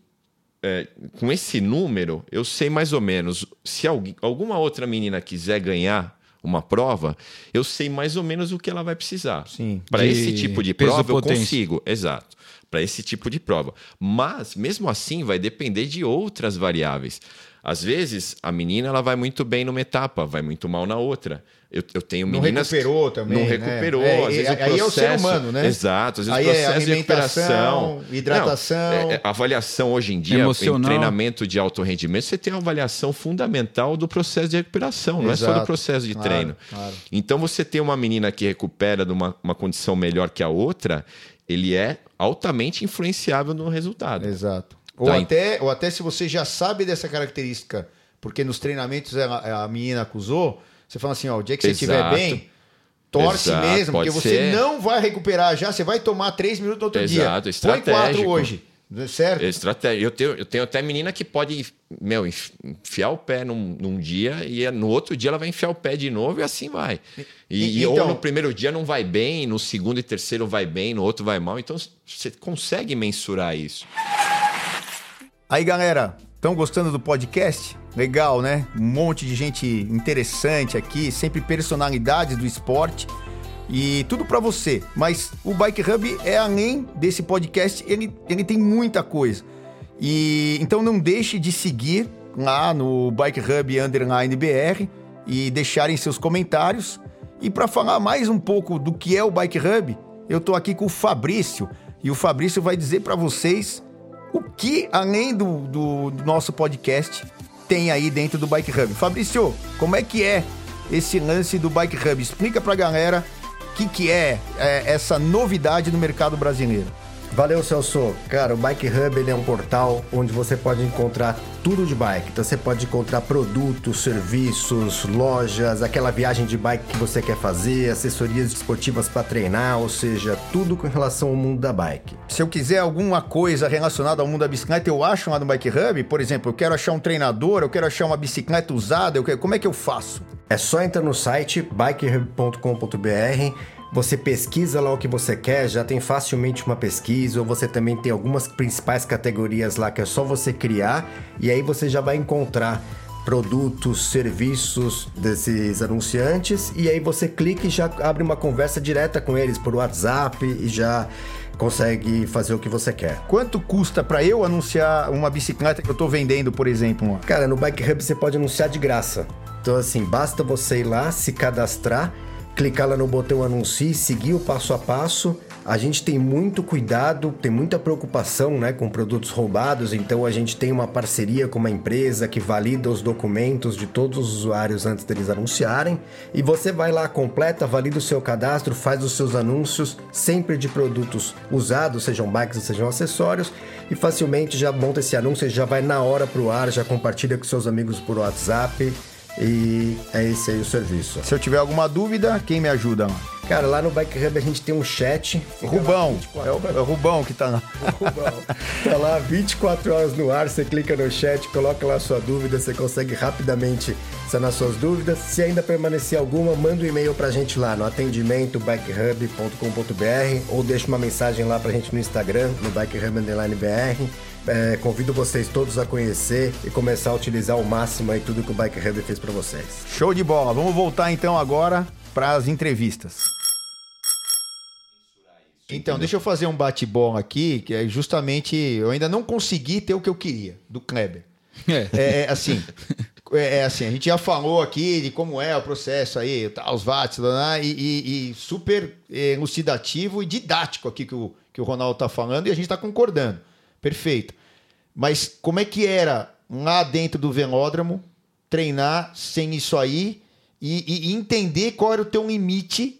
é, com esse número, eu sei mais ou menos se alguém- alguma outra menina quiser ganhar uma prova, eu sei mais ou menos o que ela vai precisar. Sim. Para esse tipo de prova eu potência. consigo, exato. Para esse tipo de prova. Mas mesmo assim vai depender de outras variáveis. Às vezes a menina ela vai muito bem numa etapa, vai muito mal na outra. Eu, eu tenho Não meninas recuperou também, Não né? recuperou. É, às vezes o aí é o ser processo- humano, né? Exato. Às vezes Aí o é processo de alimentação, recuperação, hidratação. Não, é- é- avaliação hoje em dia, Emocional. em treinamento de alto rendimento, você tem uma avaliação fundamental do processo de recuperação, não é só Exato. do processo de Claro, treino. claro. Então, você tem uma menina que recupera de uma, uma condição melhor que a outra, ele é altamente influenciável no resultado. Exato. Ou, Tá, até, ou até se você já sabe dessa característica, porque nos treinamentos a, a menina acusou, você fala assim, ó, o dia que você estiver Exato. bem, torce Exato, mesmo, porque você ser. não vai recuperar já, você vai tomar três minutos no outro Exato, dia. Põe quatro estratégico. hoje, certo? Estratégia. Eu tenho, eu tenho até menina que pode meu, enf- enfiar o pé num, num dia e no outro dia ela vai enfiar o pé de novo e assim vai. E, E- e- ou então- no primeiro dia não vai bem, no segundo e terceiro vai bem, no outro vai mal. Então você consegue mensurar isso. Aí, galera, estão gostando do podcast? Legal, né? Um monte de gente interessante aqui, sempre personalidades do esporte e tudo pra você. Mas o Bike Hub é além desse podcast, ele, ele tem muita coisa. E então não deixe de seguir lá no Bike Hub underline BR e deixarem seus comentários. E para falar mais um pouco do que é o Bike Hub, eu tô aqui com o Fabrício e o Fabrício vai dizer para vocês o que, além do, do- do nosso podcast, tem aí dentro do Bike Hub. Fabrício, como é que é esse lance do Bike Hub? Explica pra galera o que, que é, é, essa novidade no mercado brasileiro. Valeu, Celso. Cara, o Bike Hub ele é um portal onde você pode encontrar tudo de bike. Então você pode encontrar produtos, serviços, lojas, aquela viagem de bike que você quer fazer, assessorias esportivas para treinar, ou seja, tudo com relação ao mundo da bike. Se eu quiser alguma coisa relacionada ao mundo da bicicleta, eu acho lá no Bike Hub. Por exemplo, eu quero achar um treinador, eu quero achar uma bicicleta usada, eu quero... como é que eu faço? É só entrar no site bikehub.com.br, você pesquisa lá o que você quer, já tem facilmente uma pesquisa, ou você também tem algumas principais categorias lá que é só você criar, e aí você já vai encontrar produtos, serviços desses anunciantes, e aí você clica e já abre uma conversa direta com eles por WhatsApp e já consegue fazer o que você quer. Quanto custa pra eu anunciar uma bicicleta que eu tô vendendo, por exemplo? Cara, no Bike Hub você pode anunciar de graça. Então, assim, basta você ir lá, se cadastrar, clicar lá no botão anuncie, seguir o passo a passo. A gente tem muito cuidado, tem muita preocupação né, com produtos roubados, então a gente tem uma parceria com uma empresa que valida os documentos de todos os usuários antes deles anunciarem. E você vai lá, completa, valida o seu cadastro, faz os seus anúncios, sempre de produtos usados, sejam bikes, sejam acessórios, e facilmente já monta esse anúncio, já vai na hora para o ar, já compartilha com seus amigos por WhatsApp. E é esse aí o serviço. Se eu tiver alguma dúvida, quem me ajuda? Cara, lá no Bike Hub a gente tem um chat. Rubão. É o, é o, Rubão que tá lá. Rubão. Tá lá 24 horas no ar, você clica no chat, coloca lá a sua dúvida, você consegue rapidamente sanar suas dúvidas. Se ainda permanecer alguma, manda um e-mail pra gente lá no atendimento bikehub.com.br ou deixa uma mensagem lá pra gente no Instagram, no bikehub_br. É, convido vocês todos a conhecer e começar a utilizar ao máximo aí tudo que o Bike Hub fez para vocês. Show de bola. Vamos voltar então agora para as entrevistas. Então, deixa eu fazer um bate-bola aqui, que é justamente eu ainda não consegui ter o que eu queria do Kleber. É, é, é assim, é, é, assim, a gente já falou aqui de como é o processo aí, tá, os lá, e, e, e, super elucidativo e didático aqui que o, que o Ronaldo tá falando e a gente está concordando. Perfeito. Mas como é que era lá dentro do velódromo treinar sem isso aí e, e entender qual era o teu limite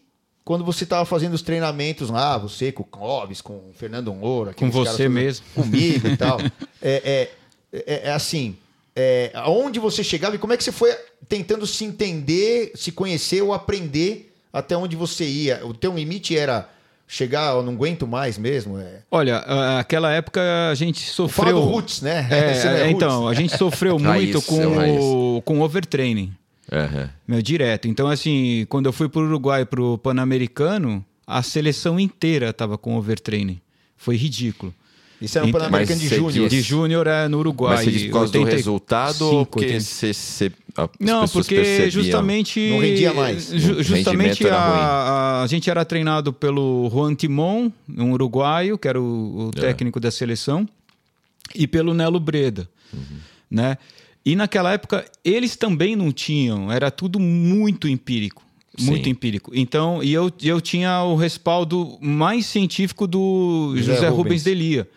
quando você estava fazendo os treinamentos lá, você com o Clóvis, com o Fernando Moura, com você mesmo, comigo e tal. É, é, é, é assim, é, aonde você chegava e como é que você foi tentando se entender, se conhecer ou aprender até onde você ia? O teu limite era chegar, eu não aguento mais mesmo. É... Olha, aquela época a gente sofreu. Fala do roots, né? É, é então, roots. a gente sofreu muito com, é o, com overtraining. Uhum. Meu, direto. Então, assim, quando eu fui para o Uruguai para o Pan-Americano, a seleção inteira estava com overtraining. Foi ridículo. Isso era um Pan-Americano de Júnior. De Júnior é no Uruguai. Mas você diz por causa 80... do resultado ou porque você, você, Não, porque percebiam. justamente... Não rendia mais. Ju, justamente a, a, a, gente era treinado pelo Juan Timon, um uruguaio, que era o, o é. técnico é. da seleção, e pelo Nelo Breda, uhum. né? E naquela época eles também não tinham, era tudo muito empírico muito Sim. empírico. Então, e eu, eu tinha o respaldo mais científico do José, José Rubens. Rubens Delia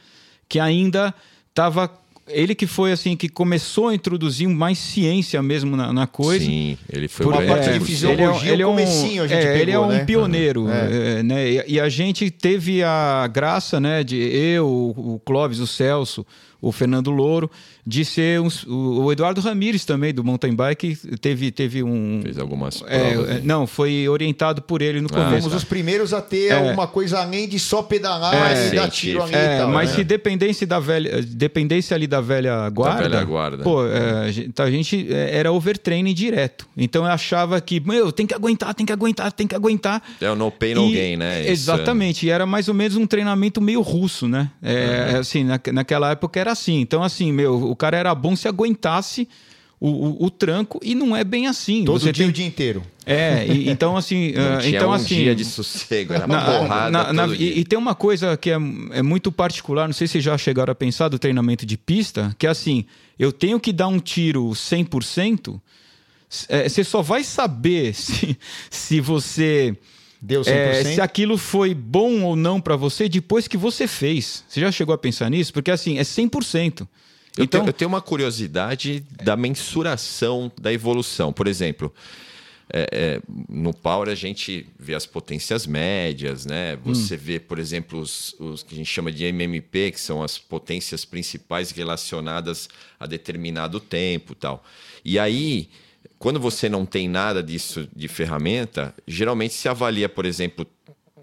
que ainda estava ele que foi assim que começou a introduzir mais ciência mesmo na, na coisa. Sim, ele foi uma parte de fisiologia, ele é, ele é um, a gente é, pegou, ele é um né? pioneiro, é. é. né? E, e, a gente teve a graça, né, de eu, o Clóvis, o Celso, o Fernando Louro, de ser um, o Eduardo Ramires também do mountain bike teve teve um fez algumas é, provas, é, não foi orientado por ele no ah, começo. Fomos os primeiros a ter é, alguma coisa além de só pedalar é, e dar tiro ali é, tal, mas né? se dependesse da velha dependesse ali da velha guarda, da velha guarda. pô é, a gente é, era overtraining direto. Então eu achava que meu tem que aguentar tem que aguentar tem que aguentar. É o no pain no gain né? Exatamente e era mais ou menos um treinamento meio russo né? É, assim na, naquela época era assim. Então assim meu o cara era bom se aguentasse o, o, o, tranco e não é bem assim. Todo Você dia tem... o dia inteiro. É, e, então assim, não uh, então um assim, dia de sossego, era uma na, porrada na, na, e, e, tem uma coisa que é, é muito particular, não sei se já chegaram a pensar do treinamento de pista, que é assim, eu tenho que dar um tiro 100%, é, você só vai saber se, se você Deu 100%? É, se aquilo foi bom ou não para você depois que você fez. Você já chegou a pensar nisso? Porque assim, é 100%. Eu, então... tenho, eu tenho uma curiosidade da mensuração da evolução. Por exemplo, é, é, no Power a gente vê as potências médias, né? Você hum. vê, por exemplo, os, os, que a gente chama de MMP, que são as potências principais relacionadas a determinado tempo tal. E aí, quando você não tem nada disso de ferramenta, geralmente se avalia, por exemplo,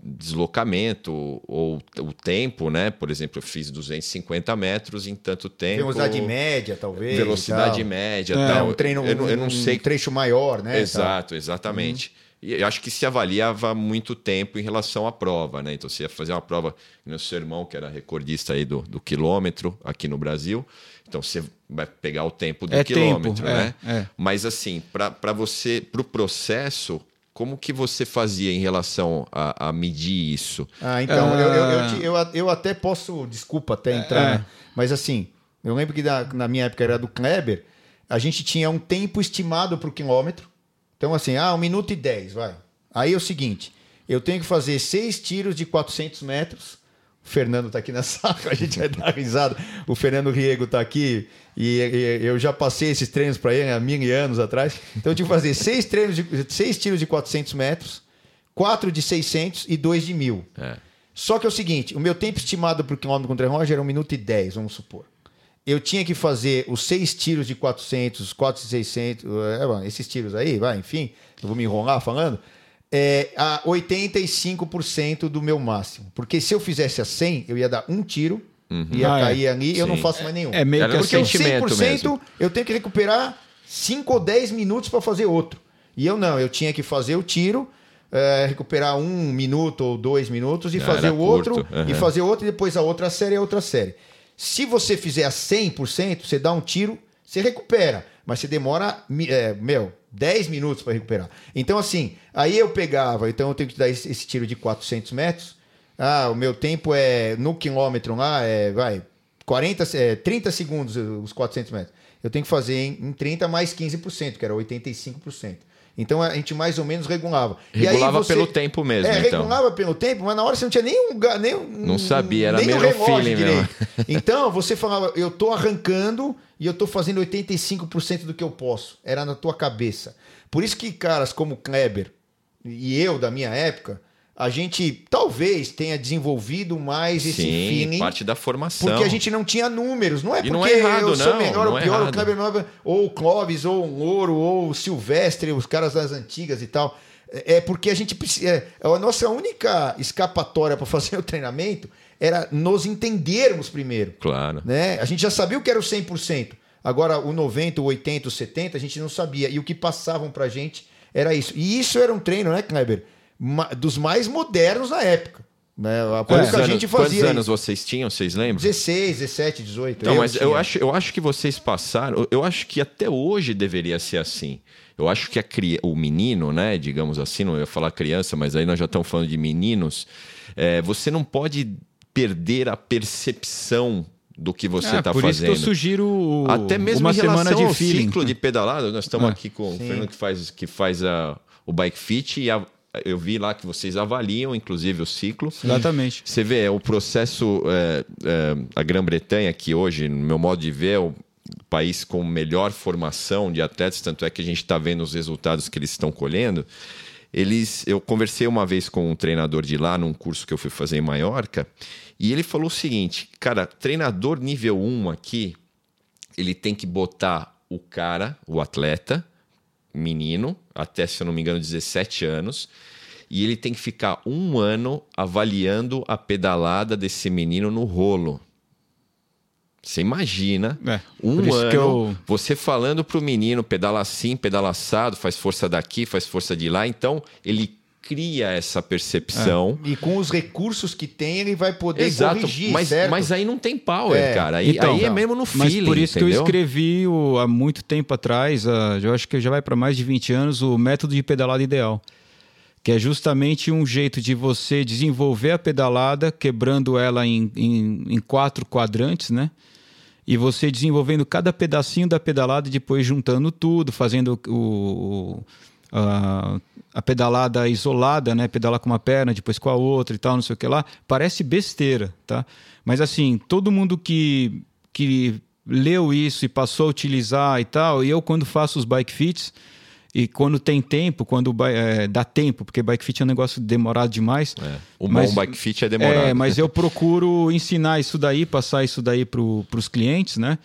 deslocamento ou o tempo, né? Por exemplo, eu fiz 250 metros em tanto tempo. Velocidade média, talvez. Velocidade média, é, tal. Um treino, eu, eu, eu não sei. Um trecho maior, né? Exato, exatamente. Uhum. E eu acho que se avaliava muito tempo em relação à prova, né? Então, você ia fazer uma prova, meu seu irmão, que era recordista aí do, do quilômetro aqui no Brasil. Então, você vai pegar o tempo do é quilômetro, tempo, né? É, é. Mas, assim, para você, para o processo, como que você fazia em relação a, a medir isso? Ah, então, eu, eu, eu, eu, até posso, desculpa até entrar, é. mas assim, eu lembro que na, na minha época era do Kleber, a gente tinha um tempo estimado para o quilômetro. Então, assim, ah, 1 minuto e 10, vai. Aí é o seguinte, eu tenho que fazer seis tiros de 400 metros. O Fernando tá aqui na sala, a gente vai dar risada. O Fernando Riego tá aqui e, e eu já passei esses treinos para ele há mil anos atrás. Então eu tive que fazer seis, treinos de, seis tiros de 400 metros, quatro de 600 e dois de mil. É. Só que é o seguinte, o meu tempo estimado para o quilômetro contra relógio era 1 minuto e 10, vamos supor. Eu tinha que fazer os seis tiros de 400, 4 de 600, é, esses tiros aí, vai, enfim, eu vou me enrolar falando, é, a 85% do meu máximo. Porque se eu fizesse a 100, eu ia dar um tiro, ia Ah, é. cair ali e eu não Sim. faço mais nenhum. É meio que Porque o sentimento 100% mesmo. eu tenho que recuperar 5 ou 10 minutos para fazer outro. E eu não, eu tinha que fazer o tiro, eh, recuperar um minuto ou dois minutos e Ah, fazer o outro, aham. e fazer outro, e depois a outra série e a outra série. Se você fizer a 100%, você dá um tiro, você recupera, mas você demora, eh, meu, 10 minutos para recuperar. Então, assim, aí eu pegava, então eu tenho que dar esse, esse tiro de 400 metros. Ah, o meu tempo é, no quilômetro lá, é, vai, 40, é, 30 segundos os 400 metros. Eu tenho que fazer em, em 30 mais 15%, que era 85%. Então a gente mais ou menos regulava. Regulava você- pelo tempo mesmo, É, então. regulava pelo tempo, mas na hora você não tinha nem um. Não sabia, era nem meio feeling mesmo. Então você falava, eu tô arrancando e eu tô fazendo 85% do que eu posso. Era na tua cabeça. Por isso que caras como Kleber e eu da minha época, a gente talvez tenha desenvolvido mais esse Sim, feeling. parte da formação. Porque a gente não tinha números. Não é porque não é errado, eu sou não, melhor não ou é pior, o errado. Kleber é- ou o Clóvis, ou o Ouro, ou o Silvestre, os caras das antigas e tal. É é porque a gente precisa. é, A nossa única escapatória para fazer o treinamento era nos entendermos primeiro. Claro. Né? A gente já sabia o que era o 100%. Agora, o 90, o 80, o 70, a gente não sabia. E o que passavam pra gente era isso. E isso era um treino, né, Kleber? Dos mais modernos na época. Né? A Quantos, anos, gente quantos fazia. anos isso. vocês tinham, vocês lembram? 16, 17, 18. Então, mas eu acho, eu acho que vocês passaram. Eu acho que até hoje deveria ser assim. Eu acho que a cri... o menino, né, digamos assim, não ia falar criança, mas aí nós já estamos falando de meninos. é, você não pode perder a percepção do que você É, está por isso que fazendo. eu sugiro o- Até mesmo uma em relação semana de ao feeling. ciclo de pedalada, nós estamos É. aqui com o Fernando que faz, que faz a, o bike fit e a- eu vi lá que vocês avaliam, inclusive, o ciclo. Exatamente. Você vê, é o processo. é, é, a Grã-Bretanha, que hoje, no meu modo de ver, é o país com melhor formação de atletas, tanto é que a gente está vendo os resultados que eles estão colhendo. Eles, eu conversei uma vez com um treinador de lá, num curso que eu fui fazer em Maiorca, e ele falou o seguinte: cara, treinador nível 1 aqui, ele tem que botar o cara, o atleta, menino, até se eu não me engano, 17 anos, e ele tem que ficar um ano avaliando a pedalada desse menino no rolo. Você imagina É, um ano eu- você falando pro menino pedala assim, pedala assado, faz força daqui, faz força de lá, então ele cria essa percepção. E com os recursos que tem, ele vai poder Exato, corrigir, mas, certo? mas aí não tem power, É, cara. Aí, então, aí é mesmo no Mas feeling, por isso que eu entendeu? escrevi o- há muito tempo atrás, ah, eu acho que já vai para mais de 20 anos, o método de pedalada ideal. Que é justamente um jeito de você desenvolver a pedalada, quebrando ela em, em, em quatro quadrantes, né? E você desenvolvendo cada pedacinho da pedalada e depois juntando tudo, fazendo o, o- a, a pedalada isolada, né? Pedalar com uma perna, depois com a outra e tal, não sei o que lá. Parece besteira, tá? Mas assim, todo mundo que, que leu isso e passou a utilizar e tal, e eu quando faço os bike fits, e quando tem tempo, quando é, dá tempo, porque bike fit é um negócio demorado demais. É, o Mas- bom bike fit é demorado. É, mas eu procuro ensinar isso daí, passar isso daí para os clientes, né?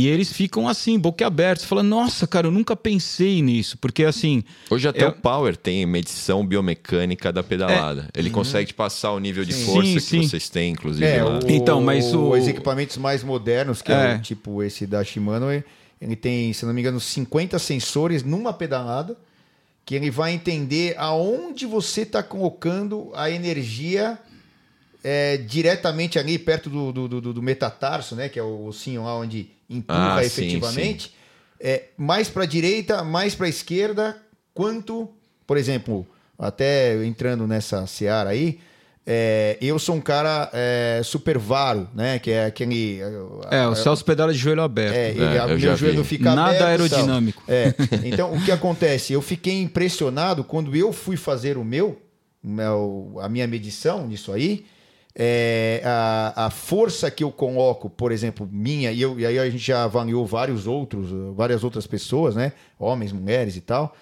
E eles ficam assim, boquiabertos, falando, nossa, cara, eu nunca pensei nisso. Porque assim. Hoje até é- o Power tem medição biomecânica da pedalada. Ele consegue te passar o nível de Sim. força Sim, que sim. vocês têm, inclusive. É, lá. o- Então, mas o- os equipamentos mais modernos, que é, É. o tipo esse da Shimano, ele tem, se não me engano, 50 sensores numa pedalada, que ele vai entender aonde você está colocando a energia é, diretamente ali perto do, do, do, do metatarso, né? Que é o ossinho lá onde empurra Ah, sim, efetivamente. É, mais para a direita, mais para a esquerda, quanto, por exemplo, até entrando nessa seara aí, É, eu sou um cara é, super varo, né? Que é aquele. É, o Celso pedala de joelho aberto. É, ele- É, eu meu joelho vi. fica Nada aberto, aerodinâmico. É. Então, o que acontece? Eu fiquei impressionado quando eu fui fazer o meu, o meu- a minha medição disso aí. É, a, a força que eu coloco, por exemplo, minha, e, eu, e aí a gente já avaliou vários outros, várias outras pessoas, né? Homens, mulheres e tal.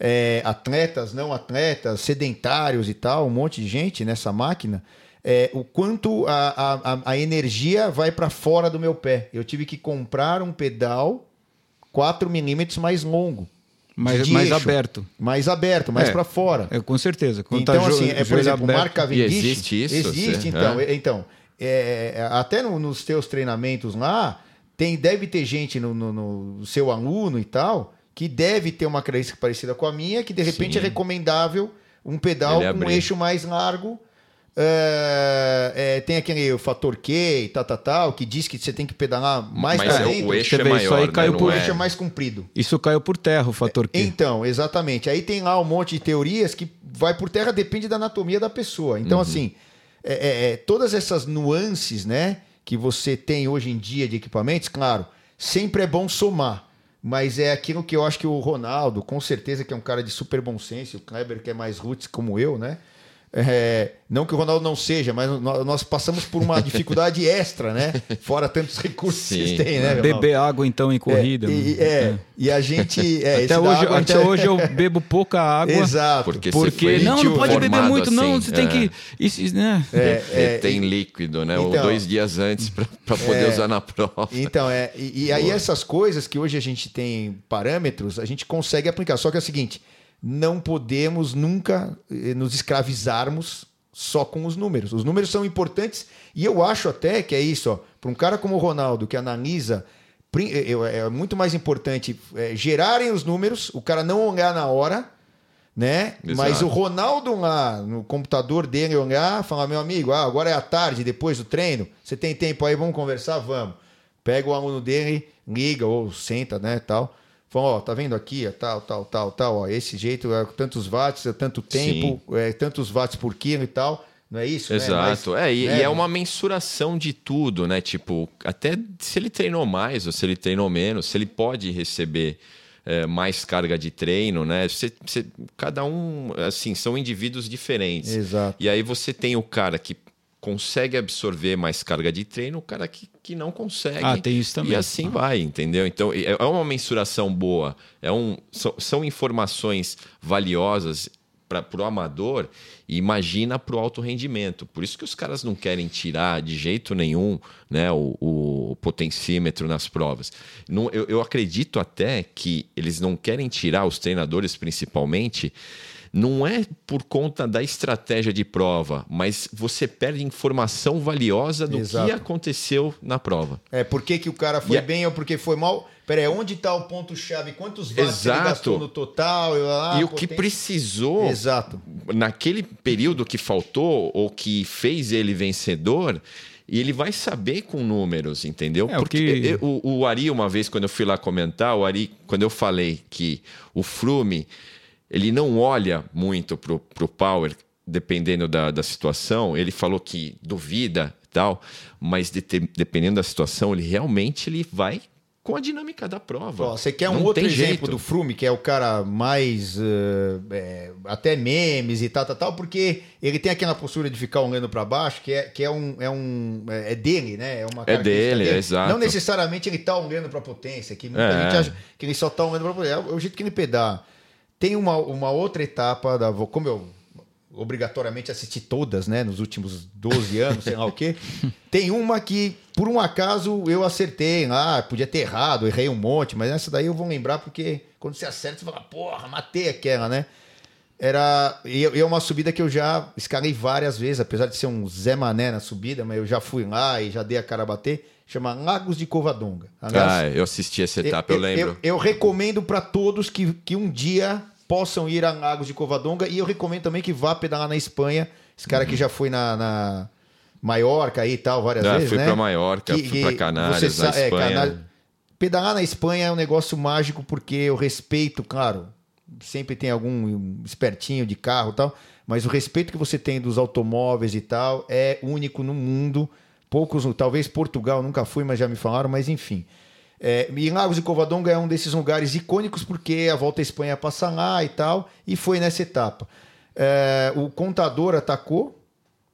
É, atletas, não atletas, sedentários e tal, um monte de gente nessa máquina. é, o quanto a, a, a- energia vai para fora do meu pé. Eu tive que comprar um pedal 4 milímetros mais longo. Mais, de mais eixo. aberto. Mais aberto, mais É. para fora. É, com certeza. Quando Então, tá assim, é, por exemplo, o aberto- Mark Cavendish... E existe isso, Existe, você- então. é? é- então é, é, até no- nos teus treinamentos lá, tem, deve ter gente no, no- no seu aluno e tal, que deve ter uma característica parecida com a minha, que de repente Sim. é recomendável um pedal Ele com um abrir. eixo mais largo. É, é, tem aquele fator Q e tal, tal, tal, que diz que você tem que pedalar mais Mas é, dentro. o eixo é vê, isso maior, aí né? caiu Não por o é- eixo é mais comprido. Isso caiu por terra, o fator Q. Então, exatamente. Aí tem lá um monte de teorias que vai por terra, depende da anatomia da pessoa. Então, assim, é, é, é, todas essas nuances, né, que você tem hoje em dia de equipamentos, claro, sempre é bom somar. Mas é aquilo que eu acho que o Ronaldo, com certeza, que é um cara de super bom senso, o Kleber, que é mais roots como eu, né? É, não que o Ronaldo não seja, mas nó- nós passamos por uma dificuldade extra, né? Fora tantos recursos que Sim. vocês têm, né? Ronaldo? Beber água, então, em corrida. É, e, mano. é, e a gente. é, Até, hoje, água gente até é- hoje eu bebo pouca água. Exato. Porque você Porque foi não, não pode beber muito, não. assim, Você tem é. que. Isso, né? É, é, tem líquido, né? Ou então- dois dias antes para poder É. usar na prova. Então, é, e, e aí essas coisas que hoje a gente tem parâmetros, a gente consegue aplicar. Só que é o seguinte, não podemos nunca eh, nos escravizarmos só com os números. Os números são importantes e eu acho até que é isso, ó, para um cara como o Ronaldo que analisa eh, é muito mais importante eh, gerarem os números, o cara não olhar na hora, né? Exato. Mas o Ronaldo lá no computador dele olhar, falar, meu amigo, ah, agora é a tarde, depois do treino, você tem tempo aí, vamos conversar? Vamos. Pega o aluno dele, liga ou senta, né, tal. Fala, ó, tá vendo aqui, é tal, tal, tal, tal, ó, esse jeito, é tantos watts, é tanto tempo, é tantos watts por quilo e tal. Não é isso? né? Exato. Mas, é, e, né, e é uma mensuração de tudo, né? Tipo, até se ele treinou mais ou se ele treinou menos, se ele pode receber é, mais carga de treino, né? Você, você- cada um, assim, são indivíduos diferentes. Exato. E aí você tem o cara que consegue absorver mais carga de treino, o cara que, que não consegue. Ah, tem isso também. E assim vai, entendeu? Então é é uma mensuração boa, é um, são, são informações valiosas para o amador e imagina para o alto rendimento. Por isso que os caras não querem tirar de jeito nenhum né, o, o potencímetro nas provas. Não, eu, eu acredito até que eles não querem tirar, os treinadores principalmente, não é por conta da estratégia de prova, mas você perde informação valiosa do Exato. que aconteceu na prova. É, por que, que o cara foi E a- bem ou porque foi mal? Peraí, onde tá o ponto-chave? Quantos watts ele Exato. gastou no total? Ah, e o que precisou, Exato. naquele período que faltou ou que fez ele vencedor, e ele vai saber com números, entendeu? É, o Porque que- eu- o, o Ari, uma vez, quando eu fui lá comentar, o Ari, quando eu falei que o Frume, ele não olha muito pro, pro Power, dependendo da, da situação, ele falou que duvida e tal, mas de dependendo da situação, ele realmente ele vai com a dinâmica da prova. Ó, você quer um Não outro exemplo jeito. do Frume, que é o cara mais. eh, é, até memes e tal, tal, tal, porque ele tem aquela postura de ficar olhando para baixo, que é, que é um. É, um, é é dele, né? É, uma característica dele, exato. Não necessariamente ele tá olhando para potência, que muita É. gente acha que ele só tá olhando para potência. É o jeito que ele pedala. Tem uma, uma outra etapa da. Como eu obrigatoriamente assisti todas, né, nos últimos 12 anos, sei lá o quê. Tem uma que, por um acaso, eu acertei lá, podia ter errado, errei um monte, mas essa daí eu vou lembrar porque quando você acerta, você fala, porra, matei aquela, né? Era. E é uma subida que eu já escalei várias vezes, apesar de ser um Zé Mané na subida, mas eu já fui lá e já dei a cara a bater. Chama Lagos de Covadonga. Aliás, Ah, eu assisti essa etapa, eu, lembro. eu, eu recomendo para todos que, que um dia possam ir a Lagos de Covadonga e eu recomendo também que vá pedalar na Espanha. Esse cara que já foi na, na Maiorca aí e tal várias Já vezes, fui né? pra Maiorca, fui pra Canárias, na é, Espanha. Canárias- Pedalar na Espanha é um negócio mágico porque eu respeito, claro, sempre tem algum espertinho de carro e tal, mas o respeito que você tem dos automóveis e tal é único no mundo. Poucos, talvez Portugal, nunca fui, mas já me falaram, mas enfim. É, e Lagos de Covadonga é um desses lugares icônicos porque a Volta à Espanha passa lá e tal, e foi nessa etapa. É, o contador atacou,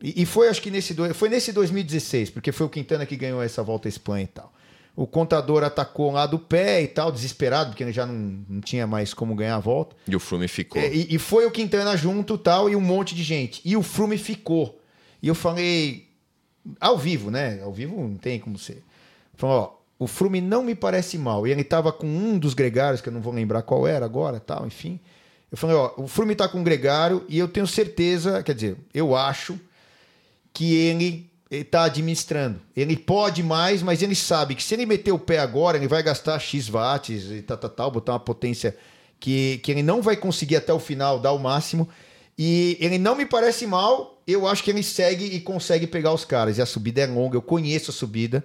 e, e, foi acho que nesse, foi nesse 2016, porque foi o Quintana que ganhou essa Volta à Espanha e tal. O contador atacou lá do pé e tal, desesperado, porque ele já não, não tinha mais como ganhar a volta. E o Frume ficou. É, e, e, foi o Quintana junto tal, e um monte de gente. E o Frume ficou. E eu falei, ao vivo, né? Ao vivo não tem como ser. Falei, ó, o Frume não me parece mal. E ele estava com um dos gregários, que eu não vou lembrar qual era agora, tal, enfim. Eu falei, ó, o Frume está com um gregário e eu tenho certeza, quer dizer, eu acho que ele está administrando. Ele pode mais, mas ele sabe que se ele meter o pé agora, ele vai gastar X watts e tal, tal, tal, botar uma potência que, que ele não vai conseguir até o final dar o máximo. E ele não me parece mal, eu acho que ele segue e consegue pegar os caras. E a subida é longa, eu conheço a subida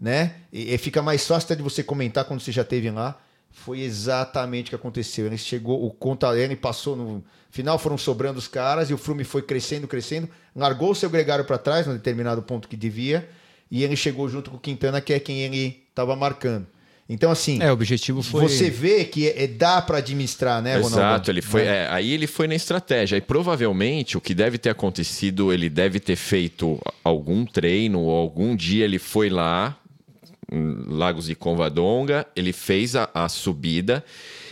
né? E, e, fica mais fácil até de você comentar quando você já teve lá. Foi exatamente o que aconteceu. Ele chegou, o Contalene passou no final, foram sobrando os caras e o Frume foi crescendo, crescendo, largou o seu gregário para trás, no determinado ponto que devia, e ele chegou junto com o Quintana, que é quem ele estava marcando. Então, assim. É, o objetivo foi. Você vê que é, é dá para administrar, né, Ronaldo? Exato, ele foi. É. É, aí ele foi na estratégia. E provavelmente o que deve ter acontecido, ele deve ter feito algum treino, ou algum dia ele foi lá, Lagos de Convadonga, ele fez a, a subida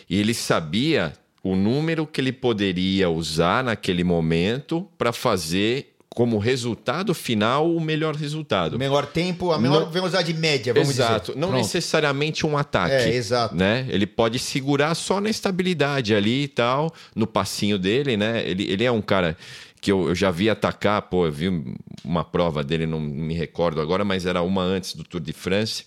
e ele sabia o número que ele poderia usar naquele momento para fazer como resultado final o melhor resultado. Melhor tempo, a melhor velocidade média, vamos exato. dizer. Não Pronto. necessariamente um ataque. É, exato. Né? Ele pode segurar só na estabilidade ali e tal, no passinho dele, né? Ele, ele é um cara que eu, eu já vi atacar, pô, eu vi uma prova dele, não me recordo agora, mas era uma antes do Tour de France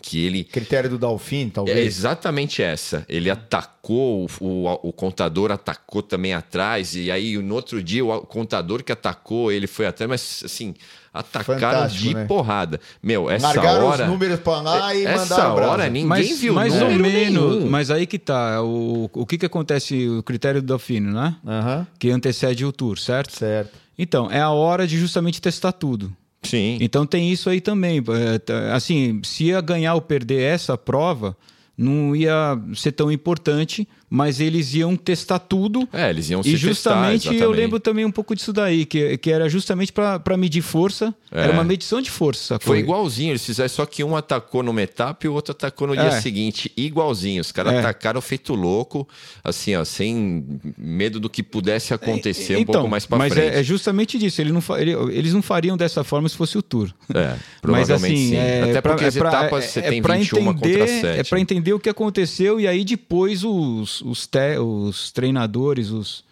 que ele critério do Dalfin talvez? É exatamente essa. Ele atacou o, o, o, contador atacou também atrás e aí no outro dia o contador que atacou ele foi atrás mas assim atacaram Fantástico, de né? porrada meu essa Largaram hora os números para lá e essa mandaram hora ninguém mas, viu mais ou menos nenhum. mas aí que tá o, o que que acontece o critério do Dalfino né uhum. que antecede o tour certo certo então é a hora de justamente testar tudo Sim. Então tem isso aí também. É, assim, se ia ganhar ou perder essa prova, não ia ser tão importante, mas eles iam testar tudo. É, eles iam se E justamente testar, eu lembro também um pouco disso daí, que, que era justamente para medir força. É. Era uma medição de força. Foi igualzinho, eles fizeram, só que um atacou numa etapa e o outro atacou no é. dia seguinte. Igualzinho. Os caras é. atacaram feito louco, assim, ó, sem medo do que pudesse acontecer então, um pouco mais para frente. Mas é, é, justamente disso. Ele não, ele, eles não fariam dessa forma se fosse o Tour. É, provavelmente mas, assim, sim. É, Até porque pra, as etapas você tem 21 entender, contra 7. É para entender o que aconteceu e aí depois os os, te, os treinadores, os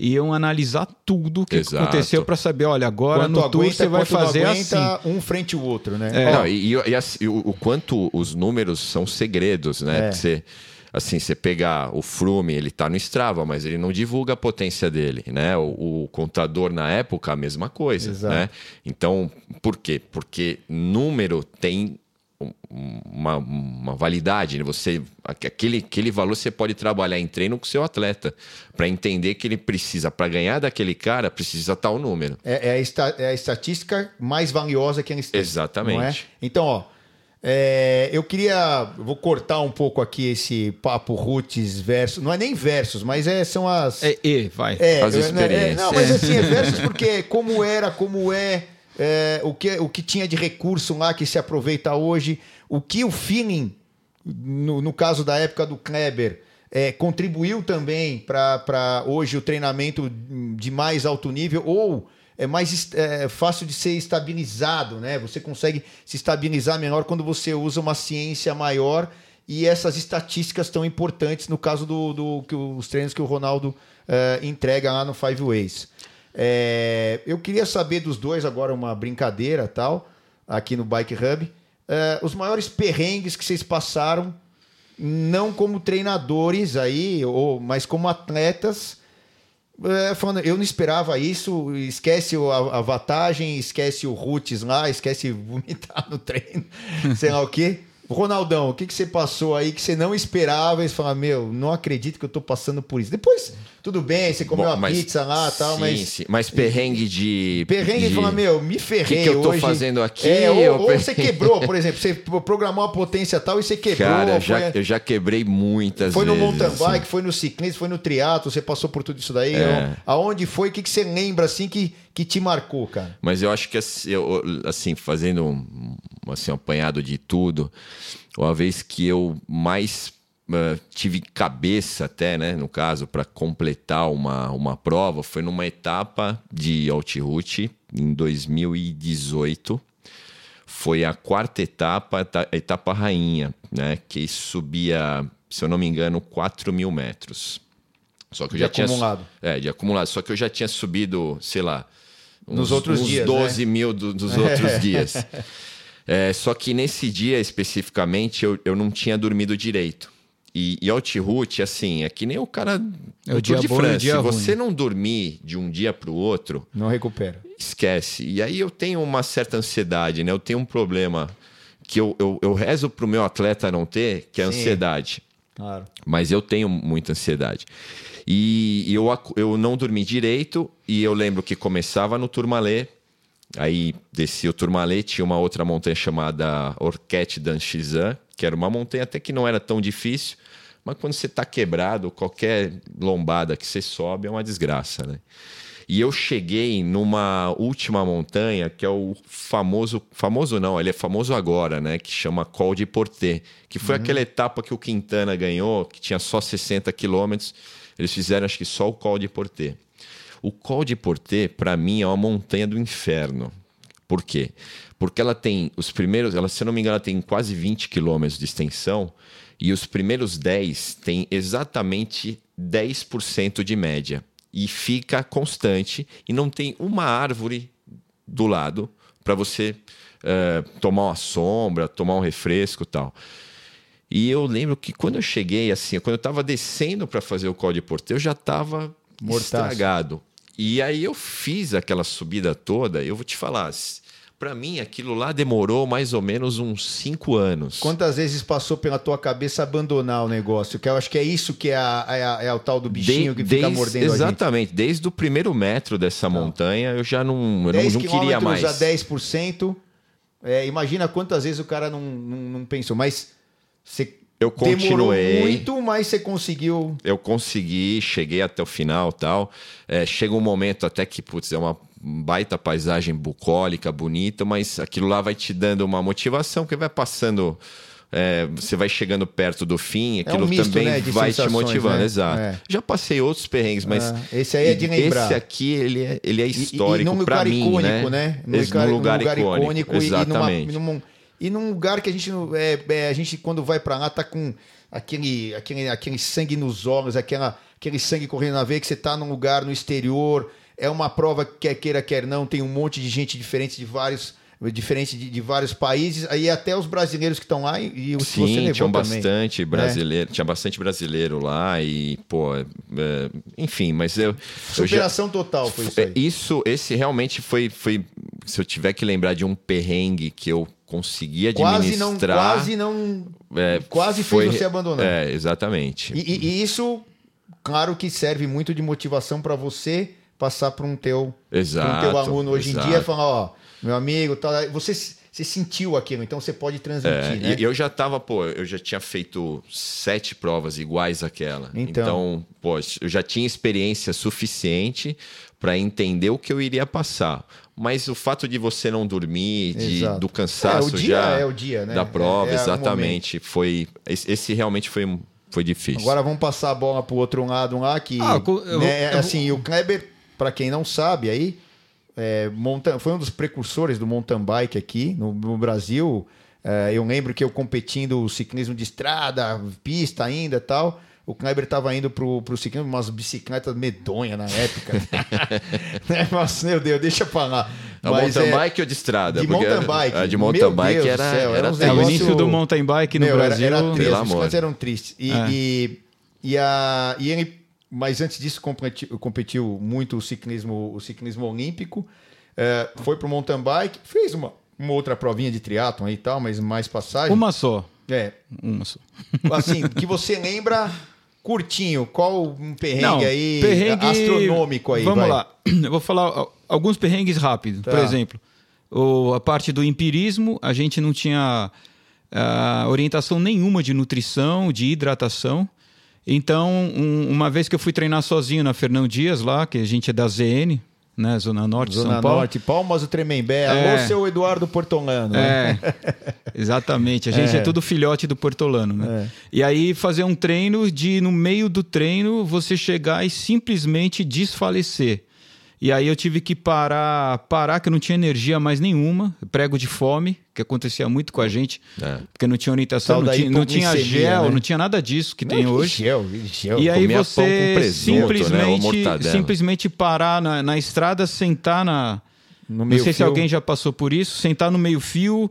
iam analisar tudo o que Exato. aconteceu para saber, olha, agora quanto no aguenta, tour você vai fazer assim. um frente o outro, né? É. Não, e, e, e, o, o, quanto os números são segredos, né? É. Você, assim, você pegar o Frume, ele tá no Strava, mas ele não divulga a potência dele, né? O, o contador na época, a mesma coisa, Exato. né? Então, por quê? Porque número tem uma, uma validade, né? você aquele, aquele valor você pode trabalhar em treino com o seu atleta para entender que ele precisa para ganhar daquele cara precisa tal número. É, é, a, esta, é a estatística mais valiosa que eles têm. Exatamente. É? Então, ó, é, eu queria. Vou cortar um pouco aqui esse papo roots versus. Não é nem versus, mas é, são as. É, e, vai. É, as experiências. É, não, mas assim, é versus porque como era, como é é, o, que, o que tinha de recurso lá que se aproveita hoje, o que o feeling, no, no caso da época do Kleber, é, contribuiu também para hoje o treinamento de mais alto nível ou é mais é, fácil de ser estabilizado, né? Você consegue se estabilizar melhor quando você usa uma ciência maior e essas estatísticas tão importantes no caso do, do que os treinos que o Ronaldo é, entrega lá no Five Ways. É, eu queria saber dos dois agora uma brincadeira tal aqui no Bike Hub. É, os maiores perrengues que vocês passaram, não como treinadores aí, ou, mas como atletas. É, falando, eu não esperava isso, esquece a, a vantagem, esquece o roots lá, esquece vomitar no treino, sei lá o quê. Ronaldão, o que, que você passou aí que você não esperava? E você fala, meu, não acredito que eu tô passando por isso. Depois, tudo bem, você comeu Bom, uma pizza lá e tal, mas. sim. Mas perrengue de. Perrengue de... e fala, meu, me ferrei. que que eu tô hoje. fazendo aqui? É, ou, ou você quebrou, por exemplo, você programou a potência tal e você quebrou. Cara, eu foi, já, eu já quebrei muitas foi no vezes. mountain assim. bike, foi no ciclismo, foi no triatlo, você passou por tudo isso daí. É. Aonde foi? O que, que você lembra assim que, que te marcou, cara? Mas eu acho que assim, eu- assim, fazendo um, assim, um apanhado de tudo, uma vez que eu mais eh, tive cabeça até, né, no caso, para completar uma, uma prova, foi numa etapa de Altiroute em 2018. Foi a quarta etapa, eta- a etapa rainha, né, que subia, se eu não me engano, 4 mil metros. Só que eu De já tinha su- acumulado. é, de acumulado. Só que eu já tinha subido, sei lá, Nos outros uns dias, 12 mil do- dos outros dias. É, só que nesse dia especificamente eu, eu não tinha dormido direito. E, e Altiroute, assim, é que nem o cara É o dia de bom o France. dia Se ruim. você não dormir de um dia para o outro, Não recupera. esquece. E aí eu tenho uma certa ansiedade, né? Eu tenho um problema que eu, eu, eu rezo pro meu atleta não ter, que é a ansiedade. Claro. Mas eu tenho muita ansiedade. E e eu, eu não dormi direito, e eu lembro que começava no Turmalé, aí desci o Turmalé, tinha uma outra montanha chamada Orquete d'Anchizan, que era uma montanha até que não era tão difícil, mas quando você está quebrado, qualquer lombada que você sobe é uma desgraça, né? E eu cheguei numa última montanha, que é o famoso. Famoso não, ele é famoso agora, né? Que chama Col de Porté. Que foi aquela etapa que o Quintana ganhou, que tinha só 60 quilômetros. Eles fizeram, acho que só o Col de Porté. O Col de Porté, para mim, é uma montanha do inferno. Por quê? Porque ela tem os primeiros, ela, se eu não me engano, ela tem quase 20 quilômetros de extensão e os primeiros 10 tem exatamente 10% de média. E fica constante e não tem uma árvore do lado para você eh, tomar uma sombra, tomar um refresco tal. E eu lembro que quando eu cheguei, assim, quando eu estava descendo para fazer o código porteiro, eu já estava estragado. E aí eu fiz aquela subida toda, eu vou te falar, para mim aquilo lá demorou mais ou menos uns cinco anos. Quantas vezes passou pela tua cabeça abandonar o negócio? Que eu acho que é isso que é, a, é, a- é o tal do bichinho De- que fica desde- mordendo. Exatamente, desde o primeiro metro dessa montanha eu já não, eu não, 10 não queria mais. a 10%. É, imagina quantas vezes o cara não, não, não pensou. Mas você Eu demorou continuei. muito, mas você conseguiu. eu consegui, cheguei até o final tal. É, chega um momento até que, putz, é uma baita paisagem bucólica, bonita, mas aquilo lá vai te dando uma motivação, que vai passando. é, você vai chegando perto do fim, aquilo um misto, também né, vai te motivando, né? exato. É. Já passei outros perrengues, mas Ah, esse aí é de lembrar. Esse aqui ele é, ele é E- histórico e, num para lugar mim, icônico, né? né? Num num lugar, icônico, e, numa, exatamente. e, num, e num lugar que a gente, é, é, a gente quando vai pra lá, tá com aquele, aquele, aquele sangue nos olhos, aquela, aquele sangue correndo na veia, que você tá num lugar no exterior. É uma prova que quer queira, quer não, tem um monte de gente diferente de vários. Diferente de, de vários países, aí até os brasileiros que estão lá e, e os que você Sim, levou tinha também. É. bastante brasileiro, tinha bastante brasileiro lá e, pô, é, enfim, mas eu, eu já, Superação total foi isso é, aí. isso, esse realmente foi, foi, se eu tiver que lembrar de um perrengue que eu consegui Quase não, administrar, quase não, é, quase foi- fez você abandonar. É, exatamente. E, e- e isso, claro que serve muito de motivação para você passar para um teu, pra um Exato, teu aluno hoje exato. em dia, falar, ó, meu amigo, tal, você, você sentiu aquilo, então você pode transmitir, É, né? e eu já tava, pô, eu já tinha feito sete provas iguais àquela. Então. Então, pô, eu já tinha experiência suficiente para entender o que eu iria passar. Mas o fato de você não dormir, de, do cansaço É, o dia já é o dia, né? da prova, É- é exatamente, foi esse realmente foi um- foi difícil. Agora vamos passar a bola pro outro lado lá, que, Ah, eu né, eu vou- assim, o Kleber, para quem não sabe aí, é, monta- foi um dos precursores do mountain bike aqui no, no Brasil. É, eu lembro que eu competindo ciclismo de estrada, pista ainda e tal. O Kleber estava indo pro, pro ciclismo, umas bicicletas medonhas na época. Né, Mas, meu Deus, deixa pra lá. a Mas, mountain é, bike ou de estrada? de mountain bike. A de Meu mountain bike Deus era, céu, era era uns É, o negócio- início do mountain bike no Meu, era- Brasil. Era, triste, Pelo as amor. eram tristes. E, É. e, e, a, e ele, mas antes disso, competiu, competiu muito o ciclismo, o ciclismo olímpico. É, foi pro mountain bike, fez uma, uma outra provinha de triatlon aí e tal, mas mais passagem. Uma só. É. Uma só. Assim, que você lembra curtinho, qual um perrengue Não, aí perrengue- astronômico aí? Vamos vai. lá. Eu vou falar al- alguns perrengues rápidos. Tá. Por exemplo, o- a parte do empirismo, a gente não tinha ah, orientação nenhuma de nutrição, de hidratação. Então, um- uma vez que eu fui treinar sozinho na Fernão Dias, lá, que a gente é da ZN, né, Zona Norte Zona São Paulo. Norte, Palmas do Tremembé. É. Alô, seu Eduardo Portolano. né? É, exatamente. A gente é. tudo filhote do Portolano, né? É. E aí fazer um treino de, no meio do treino, você chegar e simplesmente desfalecer. E aí eu tive que parar, parar que eu não tinha energia mais nenhuma, prego de fome, que acontecia muito com a gente, É. porque não tinha orientação, não tinha, não tinha gel, né? não tinha nada disso que tem Não, hoje. gel, gel. E aí comia você presunto, né, simplesmente, mortadela. simplesmente parar na, na estrada, sentar na. No não sei se fio. alguém já passou por isso, sentar no meio-fio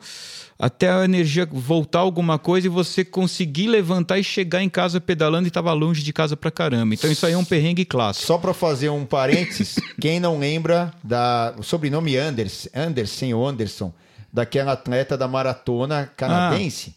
até a energia voltar alguma coisa e você conseguir levantar e chegar em casa pedalando e tava longe de casa pra caramba. Então isso aí é um perrengue clássico. Só para fazer um parênteses, quem não lembra da o sobrenome Anderson, Anderson ou Anderson, daquela atleta da maratona canadense,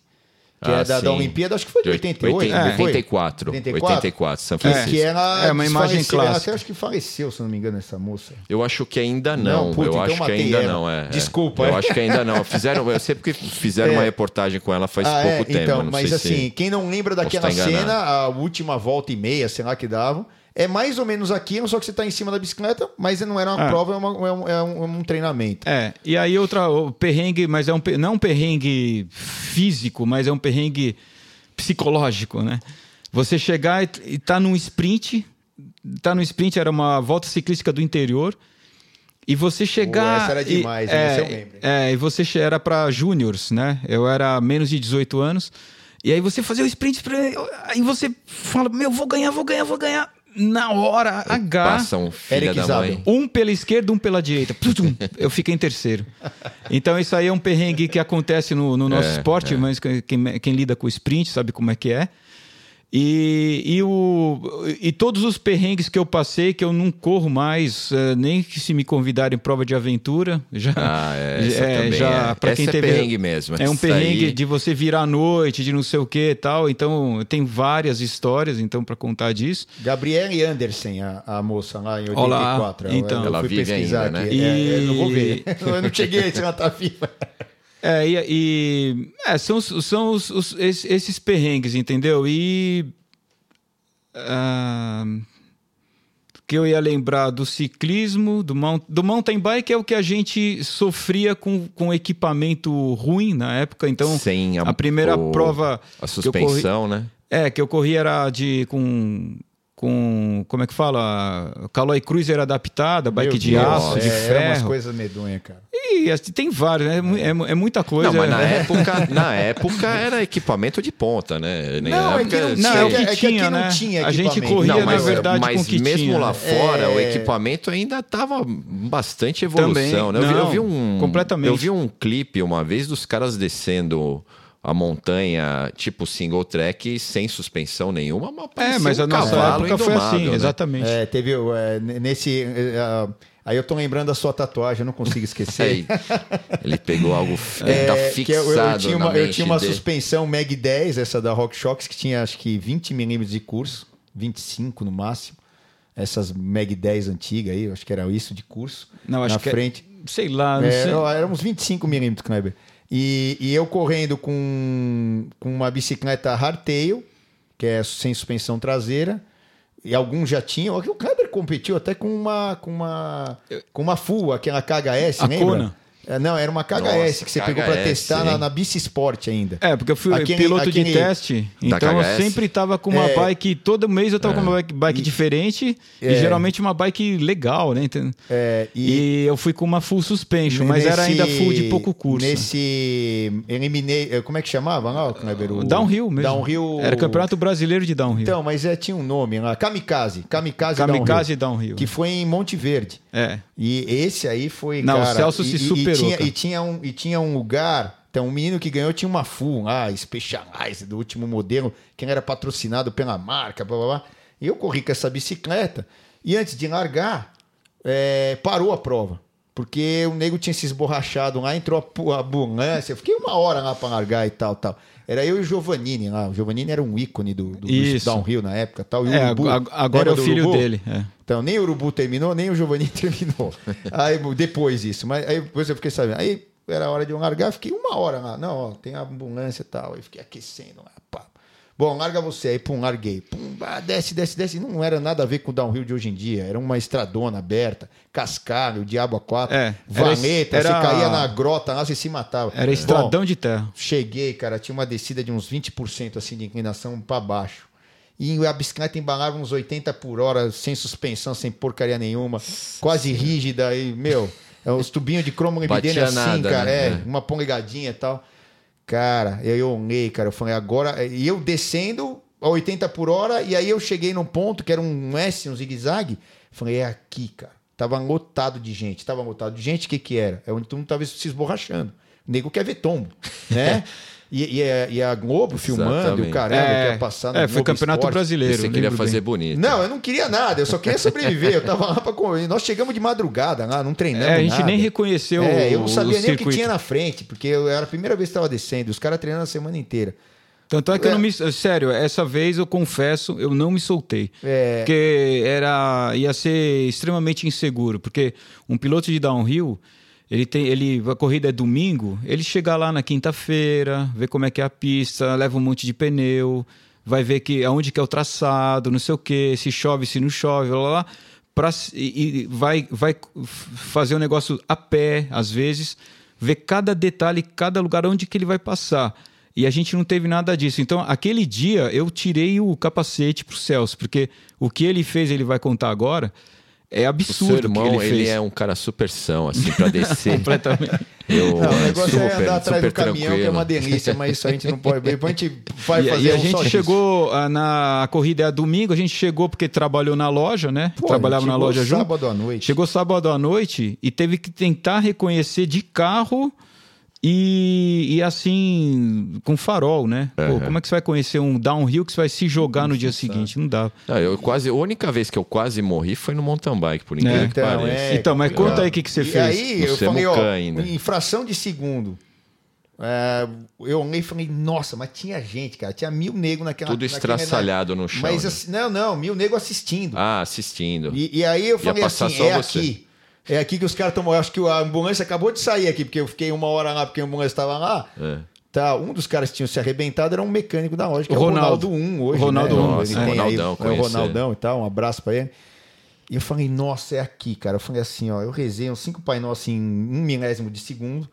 que Ah, é da, da. Olimpíada, acho que foi de 88, Oitenta- não foi? 84. 84, São Que, Francisco. que ela É uma imagem desfaleceu, ela clássica. até acho que faleceu, se não me engano, essa moça. Eu acho que ainda não. Não, puta, eu então acho que ainda ela. não. É, é. Desculpa, Eu é. acho que ainda não. Fizeram, eu sei porque fizeram É. uma reportagem com ela faz Ah, pouco é? tempo. Então, não mas sei assim, se... quem não lembra daquela cena, a última volta e meia, sei lá que davam, é mais ou menos aquilo, só que você tá em cima da bicicleta, mas não era uma Ah. prova, é, uma- é um, é um- é um treinamento. É, e aí outra, o perrengue, mas é um, não é um perrengue físico, mas é um perrengue psicológico, né? Você chegar e, e tá num sprint, tá no sprint, era uma volta ciclística do interior, e você chegar... essa era e- demais, hein? é, eu lembro. É, e você era para júniors, né? Eu era menos de 18 anos, e aí você fazia o sprint, aí você fala, meu, vou ganhar, vou ganhar, vou ganhar. Na hora H... Passa um filho Eric da mãe. Um pela esquerda, um pela direita. Eu fiquei em terceiro. Então, isso aí é um perrengue que acontece no, no nosso É, esporte, mas quem, quem- quem lida com o sprint sabe como é que é. E, e, o, e todos os perrengues que eu passei, que eu não corro mais, eh, nem que se me convidarem em prova de aventura. Já, Ah, é, é. pra Essa quem é teve, perrengue mesmo, É um perrengue aí- de você virar à noite, de não sei o que e tal. Então, tem várias histórias então para contar disso. Gabriele Anderson, a, a moça lá em 84. Olá, Eu- então. eu Ela fui vive pesquisar ainda, aqui. né? É, E- eu não vou ver. eu não cheguei se ela tá viva. É, e, e- é, são, são os, os- esses, perrengues, entendeu? E. ah, que eu ia lembrar do ciclismo, do, mount, do mountain bike é o que a gente sofria com, com equipamento ruim na época. Então, Sem a, primeira o- prova. A eu corri- suspensão, né? é, que eu corri era de. com. Com como é que fala? Caloi Cruiser adaptada, bike Meu de Deus, aço, de é, Era umas ferro. coisas medonhas, cara. E assim, tem vários, né? É É, é muita coisa. Não, mas na né? época, na época era equipamento de ponta, né? Na Não, é época- que não Não, tinha, é o que é que aqui tinha, não né? tinha A gente corria, Não, na mas, verdade, mas com o que mesmo tinha, lá né? fora, o É. equipamento ainda estava bastante evolução. Também, né? Eu, vi, eu não, vi um completamente. Eu vi um clipe uma vez dos caras descendo a montanha, tipo single track, sem suspensão nenhuma, mas É, mas um a nossa época foi assim, né? exatamente. É, teve é, nesse. é, aí eu tô lembrando da sua tatuagem, eu não consigo esquecer. Aí, ele pegou algo É, tá que eu, fixado eu tinha na uma, eu tinha uma dele. suspensão Mag 10, essa da RockShox, que tinha acho que 20 milímetros de curso, 25 no máximo. Essas Mag 10 antigas aí, eu acho que era isso de curso. Não, acho na que é- frente. Sei lá, não É, sei. era uns 25 milímetros, Kleber. E, e eu correndo com, com uma bicicleta hardtail, que é sem suspensão traseira, e alguns já tinham. O Kleber competiu até com uma com uma com uma full, aquela KHS, A lembra? Kona. É, não, era uma KHS Nossa, que você pegou para KHS, testar na, na Bici Sport ainda. É, porque eu fui Aquele- piloto aquele- de teste, então eu KHS? sempre tava com uma É. bike, todo mês eu tava com uma bike, bike diferente É. e geralmente uma bike legal, né? Então- É, e... eu fui com uma full suspension, mas era ainda full de pouco curso. Nesse. Eliminei. eh, Como é que chamava lá, Kleber? O- Downhill mesmo. Downhill. Era Campeonato Brasileiro de Downhill. Então, mas é, tinha um nome lá. Kamikaze. Kamikaze, Kamikaze Downhill. Downhill. Que foi em Monte Verde. É. E esse aí foi. Não, o cara, Celso e, se e- superou, E tinha, e, tinha um, e tinha um lugar. Então, o menino que ganhou tinha uma full lá, Specialized, do último modelo, que era patrocinado pela marca, blá blá blá. E eu corri com essa bicicleta. E antes de largar, é, parou a prova. porque o nego tinha se esborrachado lá, entrou a, ambulância. Eu fiquei uma hora lá para largar e tal, tal. Era eu e o Giovannini lá. O Giovannini era um ícone do, do, do downhill na época tal. E é, Urubu, agora é o filho Urubu? dele. É. Então, nem o Urubu terminou, nem o Giovannini terminou. aí, depois isso. Mas aí depois eu fiquei sabendo. Aí era hora de eu largar, fiquei uma hora lá. Não, ó, tem a ambulância e tal. Aí fiquei aquecendo lá, pá. Bom, larga você aí, pum, larguei. Pum, ah, desce, desce, desce. Não era nada a ver com o downhill de hoje em dia. Era uma estradona aberta, cascalho, diabo a quatro, é, valeta. Era... Você caía na grota lá, você se matava. Era estradão Bom, de terra. Cheguei, cara, tinha uma descida de uns 20% assim de inclinação para baixo. E a bicicleta embalava uns 80 por hora, sem suspensão, sem porcaria nenhuma, quase rígida. E, meu, é os tubinhos de cromo assim, nada, cara, né? é, uma polegadinha e tal. Cara, eu olhei, cara, eu falei, agora. E eu descendo a 80 por hora, e aí eu cheguei num ponto que era um S, um zigue-zague. Falei, é aqui, cara. Tava lotado de gente. Tava lotado de gente, o que que era? É onde todo mundo tava se esborrachando. O nego quer ver tombo, né? E, e, a, e, a, Globo filmando, o caramba, é, que ia passar no É, foi Campeonato Esporte. Brasileiro. Você queria fazer bem. bonito. Não, eu não queria nada, eu só queria sobreviver. eu tava lá pra correr. Nós chegamos de madrugada lá, não treinamos. É, a gente nada. nem reconheceu é, Eu não sabia nem o que tinha na frente, porque eu, era a primeira vez que estava descendo, os caras treinando a semana inteira. Tanto é que é. eu não me. Sério, essa vez eu confesso, eu não me soltei. É. Porque era. ia ser extremamente inseguro. Porque um piloto de downhill ele tem, ele, a corrida é domingo, ele chega lá na quinta-feira, vê como é que é a pista, leva um monte de pneu, vai ver que aonde que é o traçado, não sei o que, se chove, se não chove, lá, lá, pra, e, e vai, vai fazer o um negócio a pé, às vezes, ver cada detalhe, cada lugar onde que ele vai passar. E a gente não teve nada disso. Então, aquele dia, eu tirei o capacete pro Celso, porque o que ele fez, ele vai contar agora é absurdo. O seu irmão, ele, ele, é um cara super são, assim, pra descer. Completamente. Eu, não, o negócio super, é andar atrás do caminhão, tranquilo. que é uma delícia, mas isso a gente não pode. Depois a gente vai e, fazer E a um gente chegou isso. Ah, na corrida é domingo, a gente chegou porque trabalhou na loja, né? Pô, Trabalhava na loja junto. Sábado à noite. Chegou sábado à noite e teve que tentar reconhecer de carro e, e assim, com farol, né? Pô, como é que você vai conhecer um downhill que você vai se jogar no dia seguinte? Não dá. Não, eu quase, a única vez que eu quase morri foi no mountain bike, por incrível é. que então, pareça. É, então, mas conta aí o que, que você e fez. aí, no eu falei, ó, ainda. em fração de segundo, é, eu olhei e falei, nossa, mas tinha gente, cara. Tinha mil negros naquela Tudo estraçalhado no chão. Mas né? assim, não, não, mil negros assistindo. Ah, assistindo. E, e aí eu falei assim, é você. aqui. É aqui que os caras estão. Acho que a ambulância acabou de sair aqui, porque eu fiquei uma hora lá, porque a ambulância estava lá. É. Tá, um dos caras que tinham se arrebentado era um mecânico da loja, que o é o Ronaldo 1 hoje. Ronaldo né? 1, Nossa, ele é, tem Ronaldão, aí, é o Ronaldão e tal, um abraço para ele. E eu falei, nossa, é aqui, cara. Eu falei assim, ó, eu rezei uns cinco Pai Nosso em um milésimo de segundo.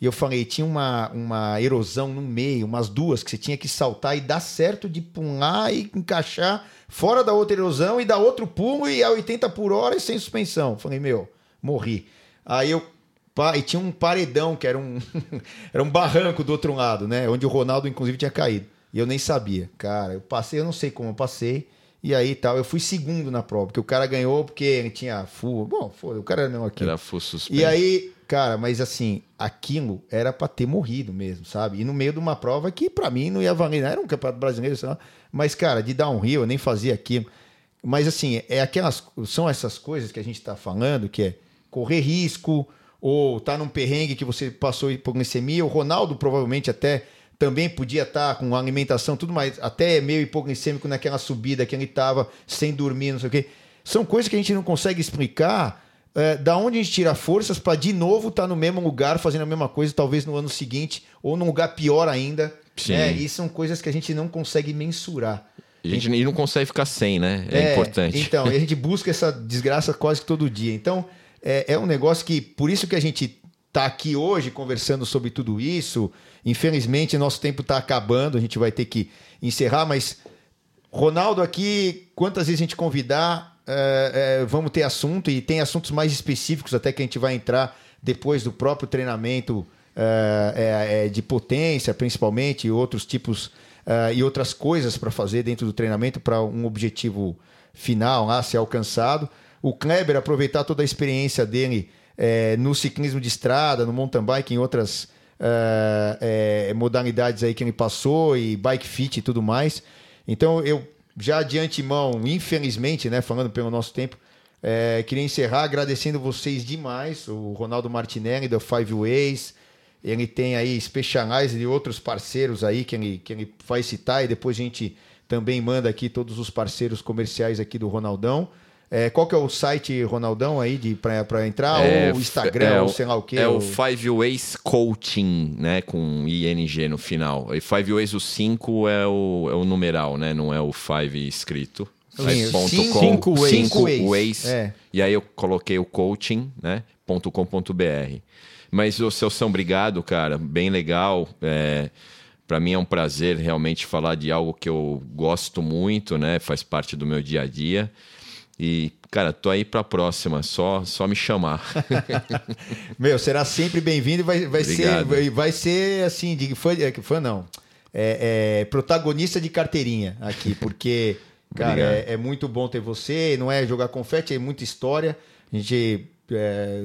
E eu falei, tinha uma, uma erosão no meio, umas duas, que você tinha que saltar e dar certo de pular e encaixar fora da outra erosão e dar outro pulo e a 80 por hora e sem suspensão. Eu falei, meu, morri. Aí eu. E tinha um paredão, que era um, era um barranco do outro lado, né? Onde o Ronaldo, inclusive, tinha caído. E eu nem sabia. Cara, eu passei, eu não sei como eu passei. E aí tal, eu fui segundo na prova, porque o cara ganhou porque ele tinha full. Bom, foda, o cara era mesmo aqui. Era full suspenso. E aí, cara, mas assim, aquilo era para ter morrido mesmo, sabe? E no meio de uma prova que para mim não ia valer, era um campeonato brasileiro, sei lá. Mas, cara, de downhill, eu nem fazia aquilo. Mas assim, é aquelas, são essas coisas que a gente tá falando, que é correr risco ou tá num perrengue que você passou hipoglicemia. O Ronaldo provavelmente até também podia estar tá com alimentação, tudo mais, até meio hipoglicêmico naquela subida que ele estava sem dormir, não sei o quê. São coisas que a gente não consegue explicar. É, da onde a gente tira forças para de novo estar tá no mesmo lugar fazendo a mesma coisa, talvez no ano seguinte, ou num lugar pior ainda. Sim. É, e são coisas que a gente não consegue mensurar. A gente e não consegue ficar sem, né? É, é importante. Então, a gente busca essa desgraça quase que todo dia. Então, é, é um negócio que, por isso que a gente está aqui hoje conversando sobre tudo isso. Infelizmente, nosso tempo está acabando, a gente vai ter que encerrar, mas Ronaldo aqui, quantas vezes a gente convidar, é, é, vamos ter assunto, e tem assuntos mais específicos até que a gente vai entrar depois do próprio treinamento é, de potência, principalmente, e outros tipos e outras coisas para fazer dentro do treinamento para um objetivo final lá ser alcançado o Kleber aproveitar toda a experiência dele é, no ciclismo de estrada, no mountain bike, em outras é, é, modalidades aí que ele passou, e bike fit e tudo mais. Então, eu já de antemão, infelizmente, né, falando pelo nosso tempo, É, queria encerrar agradecendo vocês demais, o Ronaldo Martinelli da Five Ways. Ele tem aí Specialize e outros parceiros aí que ele, que ele vai citar e depois a gente também manda aqui todos os parceiros comerciais aqui do Ronaldão. É, qual que é o site, Ronaldão, aí de para entrar? É, ou o Instagram, é, ou sei lá o quê? É ou... o Five Ways Coaching, né? Com ING no final. E Five Ways, o 5 é o, é o numeral, né? Não é o Five escrito. Sim, ponto cinco- com, cinco ways. cinco ways. É. E aí eu coloquei o coaching, né? ponto .com.br. Mas, ô Celso, obrigado, cara. Bem legal. É, para mim é um prazer realmente falar de algo que eu gosto muito, né? Faz parte do meu dia a dia. E, cara, tô aí pra próxima. Só, só me chamar. Meu, será sempre bem-vindo e vai, vai, ser, Obrigado. vai, vai ser assim, de fã, é, fã não, é, é protagonista de carteirinha aqui, porque, cara, é, é muito bom ter você, não é jogar confete, é muita história. A gente é,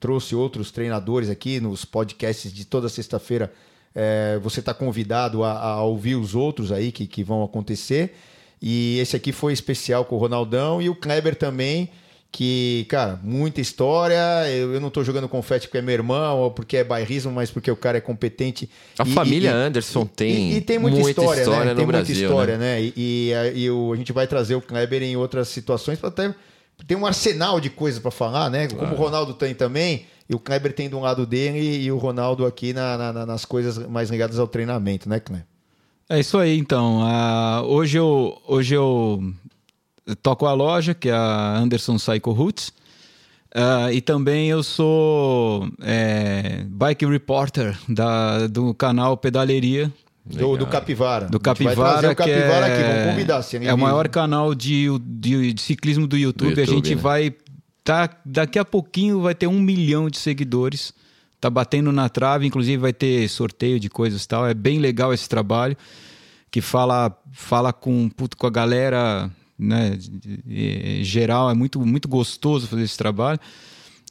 trouxe outros treinadores aqui nos podcasts de toda sexta-feira. É, você está convidado a, a ouvir os outros aí que, que vão acontecer. E esse aqui foi especial com o Ronaldão e o Kleber também, que, cara, muita história. Eu, eu não tô jogando confete porque é meu irmão ou porque é bairrismo, mas porque o cara é competente. A E- família e- Anderson tem e, e tem muita, muita história, história né? tem muita Brasil, história, né? E, e, a- e o- a gente vai trazer o Kleber em outras situações para até tem um arsenal de coisas para falar, né? Como o Ronaldo tem também, e o Kleber tem de um lado dele e o Ronaldo aqui na- na- nas coisas mais ligadas ao treinamento, né, Kleber? É isso aí, então. Ah, hoje, eu, hoje eu toco a loja, que é a Anderson Psycho Roots. Ah, e também eu sou é, bike reporter da, do canal Pedaleria, Do, do Capivara. do A gente vai trazer Capivara, o Capivara que é, aqui, vamos convidar. se ele é o maior canal de, de, de ciclismo do YouTube. Do a YouTube, gente né? vai tá daqui a pouquinho vai ter um milhão de seguidores. Tá batendo na trave, inclusive vai ter sorteio de coisas e tal. É bem legal esse trabalho que fala fala com puto, com a galera, né, geral. É muito muito gostoso fazer esse trabalho.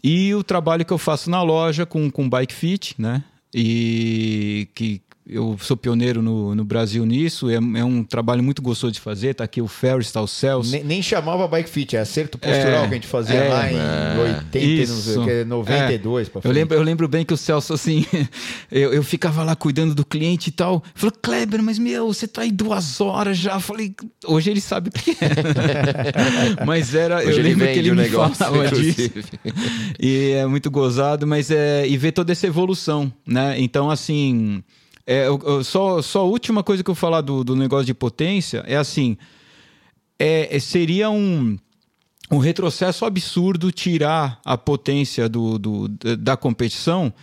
E o trabalho que eu faço na loja com, com Bike Fit, né? E que eu sou pioneiro no, no Brasil nisso. É, é um trabalho muito gostoso de fazer. Tá aqui o Ferris, tá o Celso. Nem, nem chamava Bike Fit, é acerto postural É, que a gente fazia é. lá em 80, não sei Isso. que, 92 pra eu lembro, eu lembro bem que o Celso, assim, eu, eu ficava lá cuidando do cliente e tal. Falou, Kleber, mas meu, você tá aí duas horas já. Eu falei, hoje ele sabe o que é. mas era, Hoje eu lembro que ele me negócio, falava disso. inclusive. E é muito gozado, mas é. E ver toda essa evolução, né? Então, assim. É, eu- eu- só, só a última coisa que eu falar do, do negócio de potência é assim. É, é- seria um, um retrocesso absurdo tirar a potência do, do- da- competição.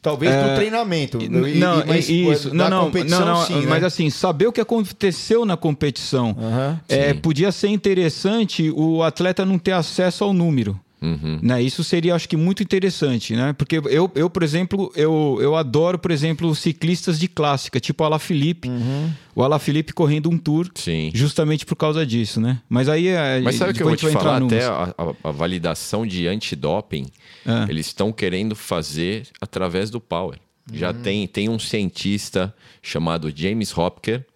Talvez do É, treinamento. E- não, mas isso. Não, não, competição, não, não, sim, mas né? assim, saber o que aconteceu na competição. Aham, é, podia ser interessante o atleta não ter acesso ao número. Uhum. Né? Isso seria, acho que, muito interessante, né? Porque eu, eu por exemplo, eu, eu adoro, por exemplo, ciclistas de clássica, tipo o Alaphilippe. Uhum. O Alaphilippe correndo um tour, Sim. justamente por causa disso, né? Mas aí... é, Mas sabe o que eu vou te falar? Até a, a- validação de antidoping, Ah. eles estão querendo fazer através do Power. Já tem, tem um cientista chamado James Hopker,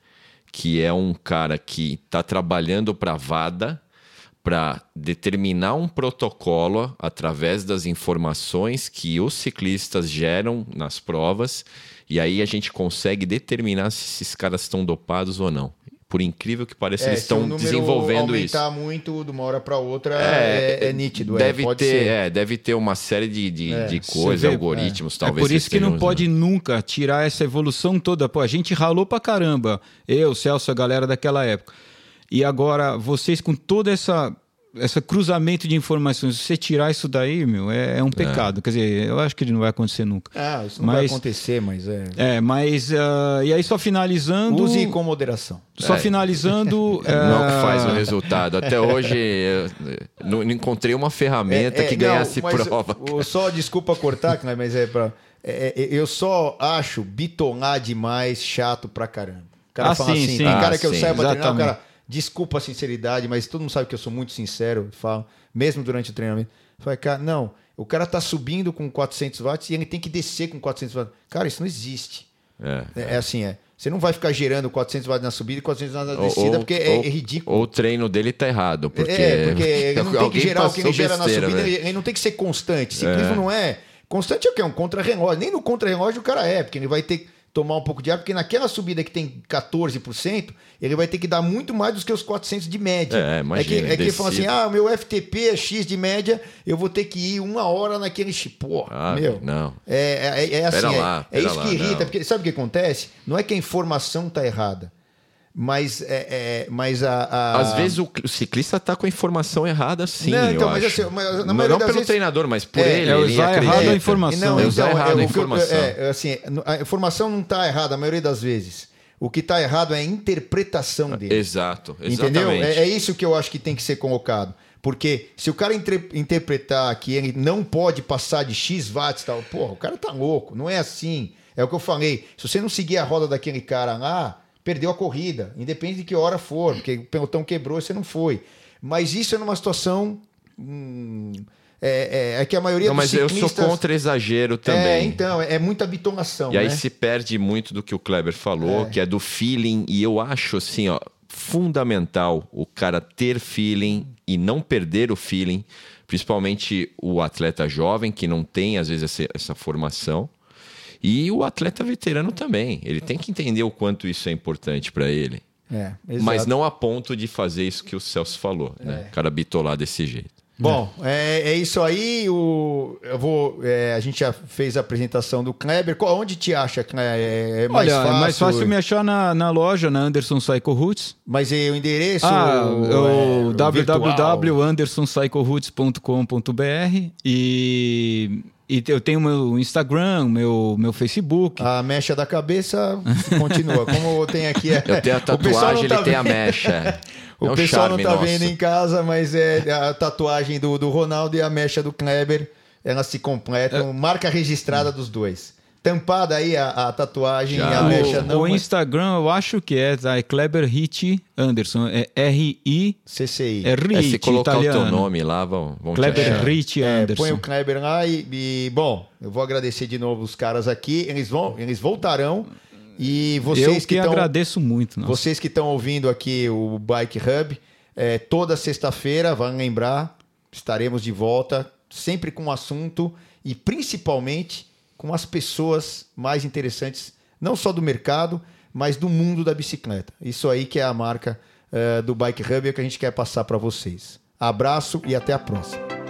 que é um cara que está trabalhando para a VADA para determinar um protocolo através das informações que os ciclistas geram nas provas e aí a gente consegue determinar se esses caras estão dopados ou não. Por incrível que pareça, É, eles estão desenvolvendo isso. aumentar muito de uma hora para outra é, é nítido. é, Deve, pode ter, ser. é, deve ter uma série de, de, É, de coisas, algoritmos, É talvez. por isso que não pode nunca tirar essa evolução toda. Pô, a gente ralou pra caramba. Eu, Celso, a galera daquela época. E agora, vocês com toda essa esse cruzamento de informações, se você tirar isso daí, meu, é, é um pecado. Quer dizer, eu acho que ele não vai acontecer nunca. Ah, isso não vai Mas- acontecer, mas é. É, mas. ah, e aí, só finalizando. Use com moderação. Só finalizando. Não é o que faz o ah, resultado. Até hoje eu não não encontrei uma ferramenta É, é, que não, ganhasse mas prova. o- só desculpa cortar, mas é pra. é, é, eu só acho bitonar demais chato pra caramba. O cara Ah, fala sim, assim, sim. tem cara Ah, que eu sim, saio pra treinar, o exatamente. cara, desculpa a sinceridade, mas todo mundo sabe que eu sou muito sincero, falo, mesmo durante o treinamento. Fala, cara, não, o cara tá subindo com 400 watts e ele tem que descer com 400 watts. Cara, isso não existe. É, É, assim, é. Você não vai ficar gerando 400 watts na subida e 400 watts na descida, porque é, ou- é ridículo. Ou o treino dele tá errado. Porque, É, porque ele não tem que gerar o que ele gera na subida, né? ele, não tem que ser constante. Ciclismo não é. Constante é o quê? É um contra-relógio. Nem no contra-relógio o cara é, porque ele vai ter tomar um pouco de ar, porque naquela subida que tem 14%, ele vai ter que dar muito mais do que os 400 de média. É, imagina, É que, é que ele fala assim, ah, meu FTP é X de média, eu vou ter que ir uma hora naquele... Porra, Ah, meu. não. É, é, é assim, Pera é, lá, é isso lá, que irrita, não. porque sabe o que acontece? Não é que a informação tá errada, mas, é, é- mas a, a- Às vezes o, o ciclista tá com a informação errada, sim. Não, eu então, mas acho. assim, mas na não não pelo vezes- treinador, mas por É, ele. é usar errado a informação. Não, É usar então, errado é, a o que eu- informação. é, assim, a informação não está errada a maioria das vezes. O que está errado é a interpretação dele. Exato, Entendeu? exatamente. É, é isso que eu acho que tem que ser colocado. Porque se o cara entre- interpretar que ele não pode passar de X watts e tal, porra, o cara tá louco. Não é assim. É o que eu falei. Se você não seguir a roda daquele cara lá, perdeu a corrida. Independente de que hora for, porque o pelotão quebrou e você não foi. Mas isso é numa situação. hum, é, é- é que a maioria Não, dos mas eu sou ciclistas... contra exagero também. É, então, é muita bitonação. E aí né? se perde muito do que o Kleber falou, É. que é do feeling. E eu acho assim, ó, fundamental o cara ter feeling e não perder o feeling, principalmente o atleta jovem que não tem às vezes essa, essa formação. E o atleta veterano também. Ele tem que entender o quanto isso é importante para ele. É, Mas não a ponto de fazer isso que o Celso falou, né? O cara bitolar desse jeito. Bom, é, é isso aí. O, eu vou, é, a gente já fez a apresentação do Kleber. Qual- Onde te acha, Kleber? É, é mais Olha, fácil, é mais fácil me achar na, na loja, na Anderson Cycle Roots. Mas e o endereço? Ah, é, o virtual? www.andersoncycleroots.com.br e, e eu tenho meu Instagram, meu, meu Facebook. A mecha da cabeça continua. Como tem aqui. É, Eu tenho a tatuagem, tá ele tem a mecha. O É um pessoal não tá nosso. vendo em casa, mas é a tatuagem do, do Ronaldo e a mecha do Kleber. Elas se completam. É. Marca registrada dos dois. Tampada aí a, a tatuagem Já. e a mecha o, não. o mas- Instagram eu acho que é, tá? É Kleber Hit Anderson. É R-I. CCI. É É, se colocar o italiano. teu nome lá, vão, vão te Kleber achar. Hit É, Anderson. põe o Kleber lá e, e, bom, eu vou agradecer de novo os caras aqui. Eles vão, eles voltarão e vocês eu que que estão agradeço muito. nossa. vocês que estão ouvindo aqui o Bike Hub, é, toda sexta-feira, vão lembrar, estaremos de volta, sempre com um assunto e principalmente com as pessoas mais interessantes, não só do mercado, mas do mundo da bicicleta. Isso aí que é a marca eh, do Bike Hub é o que a gente quer passar para vocês. Abraço e até a próxima.